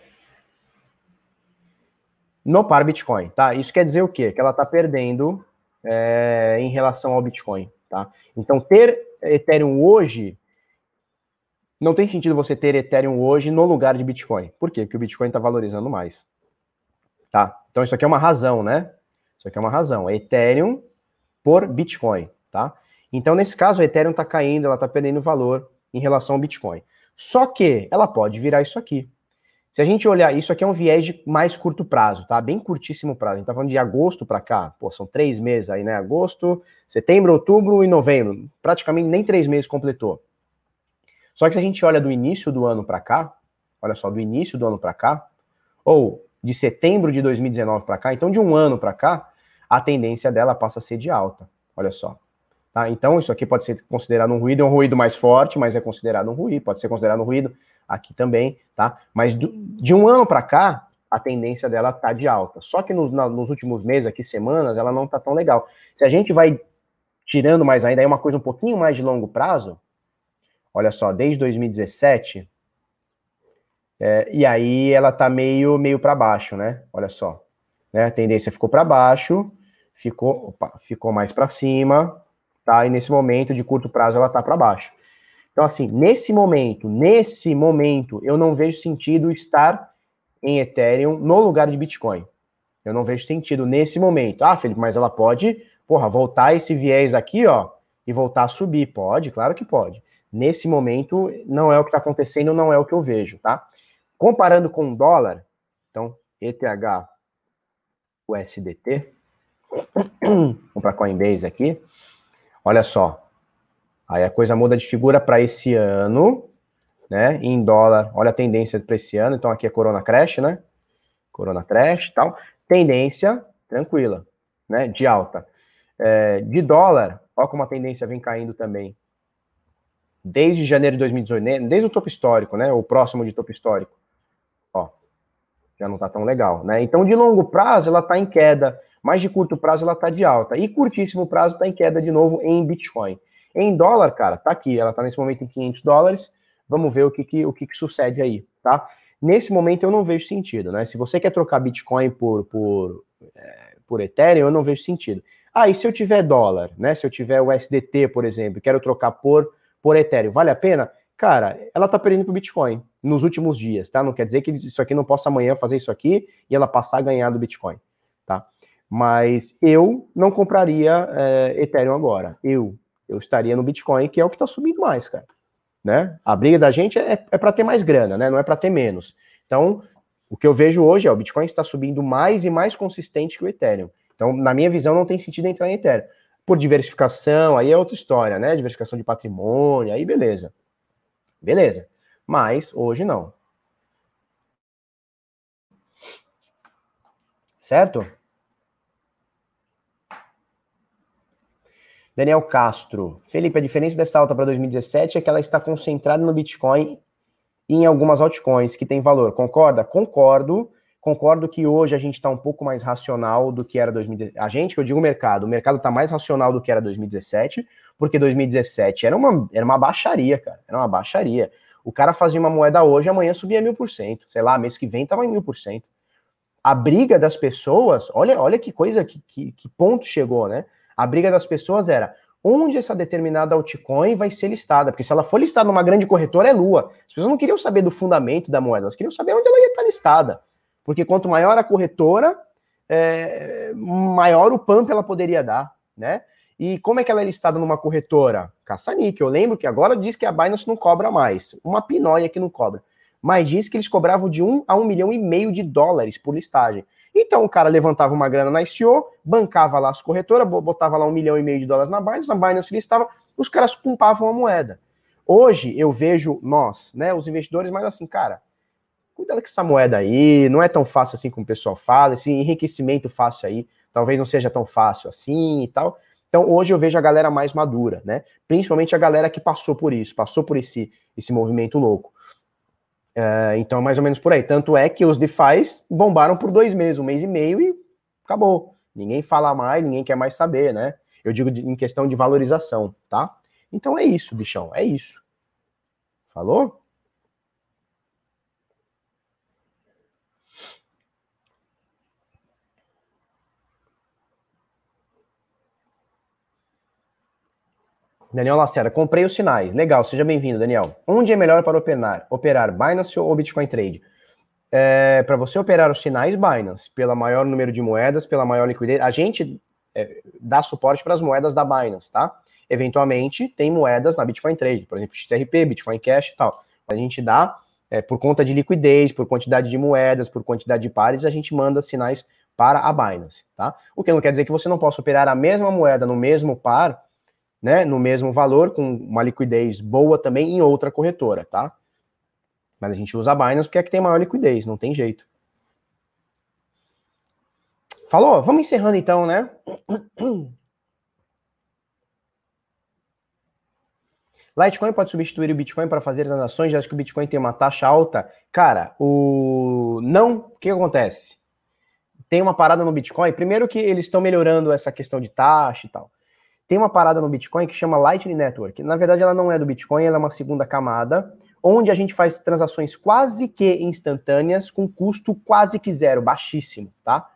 No par Bitcoin, tá? Isso quer dizer o quê? Que ela tá perdendo é, em relação ao Bitcoin, tá? Então, ter Ethereum hoje não tem sentido você ter Ethereum hoje no lugar de Bitcoin. Por quê? Porque o Bitcoin está valorizando mais. Tá? Então isso aqui é uma razão, né? Isso aqui é uma razão. É Ethereum por Bitcoin, tá? Então nesse caso o Ethereum está caindo, ela está perdendo valor em relação ao Bitcoin. Só que ela pode virar isso aqui. Se a gente olhar, isso aqui é um viés de mais curto prazo, tá? Bem curtíssimo prazo. A gente tá falando de agosto para cá, pô, são três meses aí, né? Agosto, setembro, outubro e novembro. Praticamente nem três meses completou. Só que se a gente olha do início do ano para cá, olha só, do início do ano para cá, ou de setembro de 2019 para cá, então de um ano para cá, a tendência dela passa a ser de alta. Olha só. Tá? Então, isso aqui pode ser considerado um ruído, é um ruído mais forte, mas é considerado um ruído, pode ser considerado um ruído aqui também, tá? Mas do, de um ano para cá, a tendência dela tá de alta. Só que nos, na, nos últimos meses, aqui, semanas, ela não tá tão legal. Se a gente vai tirando mais ainda, aí uma coisa um pouquinho mais de longo prazo, Olha só, desde 2017. É, e aí ela tá meio, meio para baixo, né? Olha só. Né? A tendência ficou para baixo, ficou, opa, ficou mais para cima, tá? E nesse momento, de curto prazo, ela tá para baixo. Então, assim, nesse momento, nesse momento, eu não vejo sentido estar em Ethereum no lugar de Bitcoin. Eu não vejo sentido nesse momento. Ah, Felipe, mas ela pode, porra, voltar esse viés aqui, ó, e voltar a subir. Pode, claro que pode. Nesse momento, não é o que está acontecendo, não é o que eu vejo, tá? Comparando com o dólar, então, ETH USDT, vamos [coughs] para Coinbase aqui, olha só, aí a coisa muda de figura para esse ano, né? Em dólar, olha a tendência para esse ano, então aqui é Corona Crash, né? Corona Crash e tal, tendência tranquila, né? De alta. É, de dólar, olha como a tendência vem caindo também desde janeiro de 2018, né, desde o topo histórico, né, o próximo de topo histórico, ó, já não está tão legal, né? Então, de longo prazo, ela está em queda, mas de curto prazo, ela está de alta. E curtíssimo prazo, está em queda de novo em Bitcoin. Em dólar, cara, tá aqui, ela está nesse momento em 500 dólares. Vamos ver o que, que, o que, que sucede aí, tá? Nesse momento, eu não vejo sentido, né? Se você quer trocar Bitcoin por, por, é, por Ethereum, eu não vejo sentido. Ah, e se eu tiver dólar, né? Se eu tiver o SDT, por exemplo, quero trocar por por Ethereum, vale a pena? Cara, ela tá perdendo pro Bitcoin nos últimos dias, tá? Não quer dizer que isso aqui não possa amanhã fazer isso aqui e ela passar a ganhar do Bitcoin, tá? Mas eu não compraria é, Ethereum agora. Eu, eu estaria no Bitcoin, que é o que tá subindo mais, cara. Né? A briga da gente é, é para ter mais grana, né? Não é para ter menos. Então, o que eu vejo hoje é o Bitcoin está subindo mais e mais consistente que o Ethereum. Então, na minha visão, não tem sentido entrar em Ethereum por diversificação, aí é outra história, né? Diversificação de patrimônio, aí beleza. Beleza. Mas hoje não. Certo? Daniel Castro. Felipe, a diferença dessa alta para 2017 é que ela está concentrada no Bitcoin e em algumas altcoins que tem valor. Concorda? Concordo. Concordo que hoje a gente está um pouco mais racional do que era 2017. A gente, que eu digo o mercado, o mercado está mais racional do que era 2017, porque 2017 era uma, era uma baixaria, cara. Era uma baixaria. O cara fazia uma moeda hoje, amanhã subia mil por cento. Sei lá, mês que vem estava em mil por cento. A briga das pessoas, olha, olha que coisa, que, que, que ponto chegou, né? A briga das pessoas era onde essa determinada altcoin vai ser listada, porque se ela for listada numa grande corretora é lua. As pessoas não queriam saber do fundamento da moeda, elas queriam saber onde ela ia estar listada. Porque quanto maior a corretora, é, maior o pump ela poderia dar, né? E como é que ela é listada numa corretora? Caça-níquel. Eu lembro que agora diz que a Binance não cobra mais. Uma pinóia que não cobra. Mas diz que eles cobravam de 1 a 1 milhão e meio de dólares por listagem. Então o cara levantava uma grana na ICO, bancava lá as corretoras, botava lá um milhão e meio de dólares na Binance, a Binance listava, os caras pumpavam a moeda. Hoje eu vejo nós, né, os investidores, mas assim, cara, cuidado com essa moeda aí, não é tão fácil assim como o pessoal fala, esse enriquecimento fácil aí, talvez não seja tão fácil assim e tal. Então hoje eu vejo a galera mais madura, né? Principalmente a galera que passou por isso, passou por esse, esse movimento louco. Uh, então, mais ou menos por aí. Tanto é que os DeFis bombaram por dois meses, um mês e meio e acabou. Ninguém fala mais, ninguém quer mais saber, né? Eu digo de, em questão de valorização, tá? Então é isso, bichão, é isso. Falou? Daniel Lacerda, comprei os sinais. Legal, seja bem-vindo, Daniel. Onde é melhor para operar? Operar Binance ou Bitcoin Trade? É, para você operar os sinais Binance, pelo maior número de moedas, pela maior liquidez, a gente é, dá suporte para as moedas da Binance, tá? Eventualmente, tem moedas na Bitcoin Trade, por exemplo, XRP, Bitcoin Cash e tal. A gente dá, é, por conta de liquidez, por quantidade de moedas, por quantidade de pares, a gente manda sinais para a Binance, tá? O que não quer dizer que você não possa operar a mesma moeda no mesmo par né, no mesmo valor, com uma liquidez boa também em outra corretora, tá? Mas a gente usa a Binance porque é que tem maior liquidez, não tem jeito. Falou? Vamos encerrando então, né? [clears throat] Litecoin pode substituir o Bitcoin para fazer transações? Acho que o Bitcoin tem uma taxa alta. Cara, o não, o que acontece? Tem uma parada no Bitcoin. Primeiro que eles estão melhorando essa questão de taxa e tal. Tem uma parada no Bitcoin que chama Lightning Network. Na verdade, ela não é do Bitcoin, ela é uma segunda camada, onde a gente faz transações quase que instantâneas com custo quase que zero, baixíssimo, tá?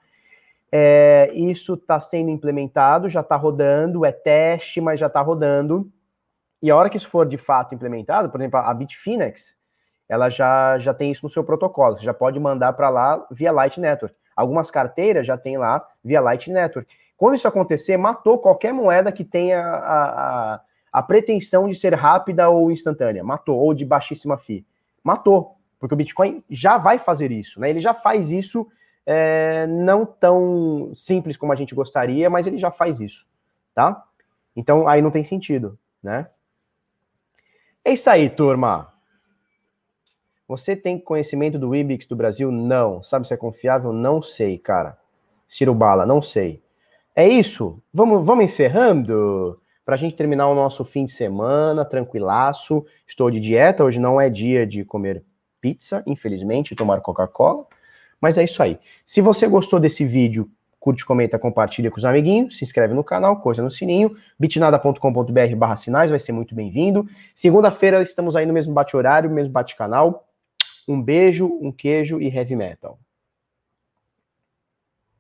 É, isso está sendo implementado, já está rodando, é teste, mas já está rodando. E a hora que isso for de fato implementado, por exemplo, a Bitfinex, ela já, já tem isso no seu protocolo. Você já pode mandar para lá via Light Network. Algumas carteiras já tem lá via Light Network. Quando isso acontecer, matou qualquer moeda que tenha a, a, a pretensão de ser rápida ou instantânea. Matou, ou de baixíssima FII. Matou, porque o Bitcoin já vai fazer isso, né? Ele já faz isso é, não tão simples como a gente gostaria, mas ele já faz isso, tá? Então aí não tem sentido, né? É isso aí, turma. Você tem conhecimento do IBIX do Brasil? Não. Sabe se é confiável? Não sei, cara. Ciro Bala, não sei. É isso? Vamos, vamos encerrando? Para a gente terminar o nosso fim de semana, tranquilaço. Estou de dieta, hoje não é dia de comer pizza, infelizmente, tomar Coca-Cola. Mas é isso aí. Se você gostou desse vídeo, curte, comenta, compartilha com os amiguinhos, se inscreve no canal, coisa no sininho, bitnada.com.br barra sinais, vai ser muito bem-vindo. Segunda-feira estamos aí no mesmo bate-horário, mesmo bate-canal. Um beijo, um queijo e heavy metal.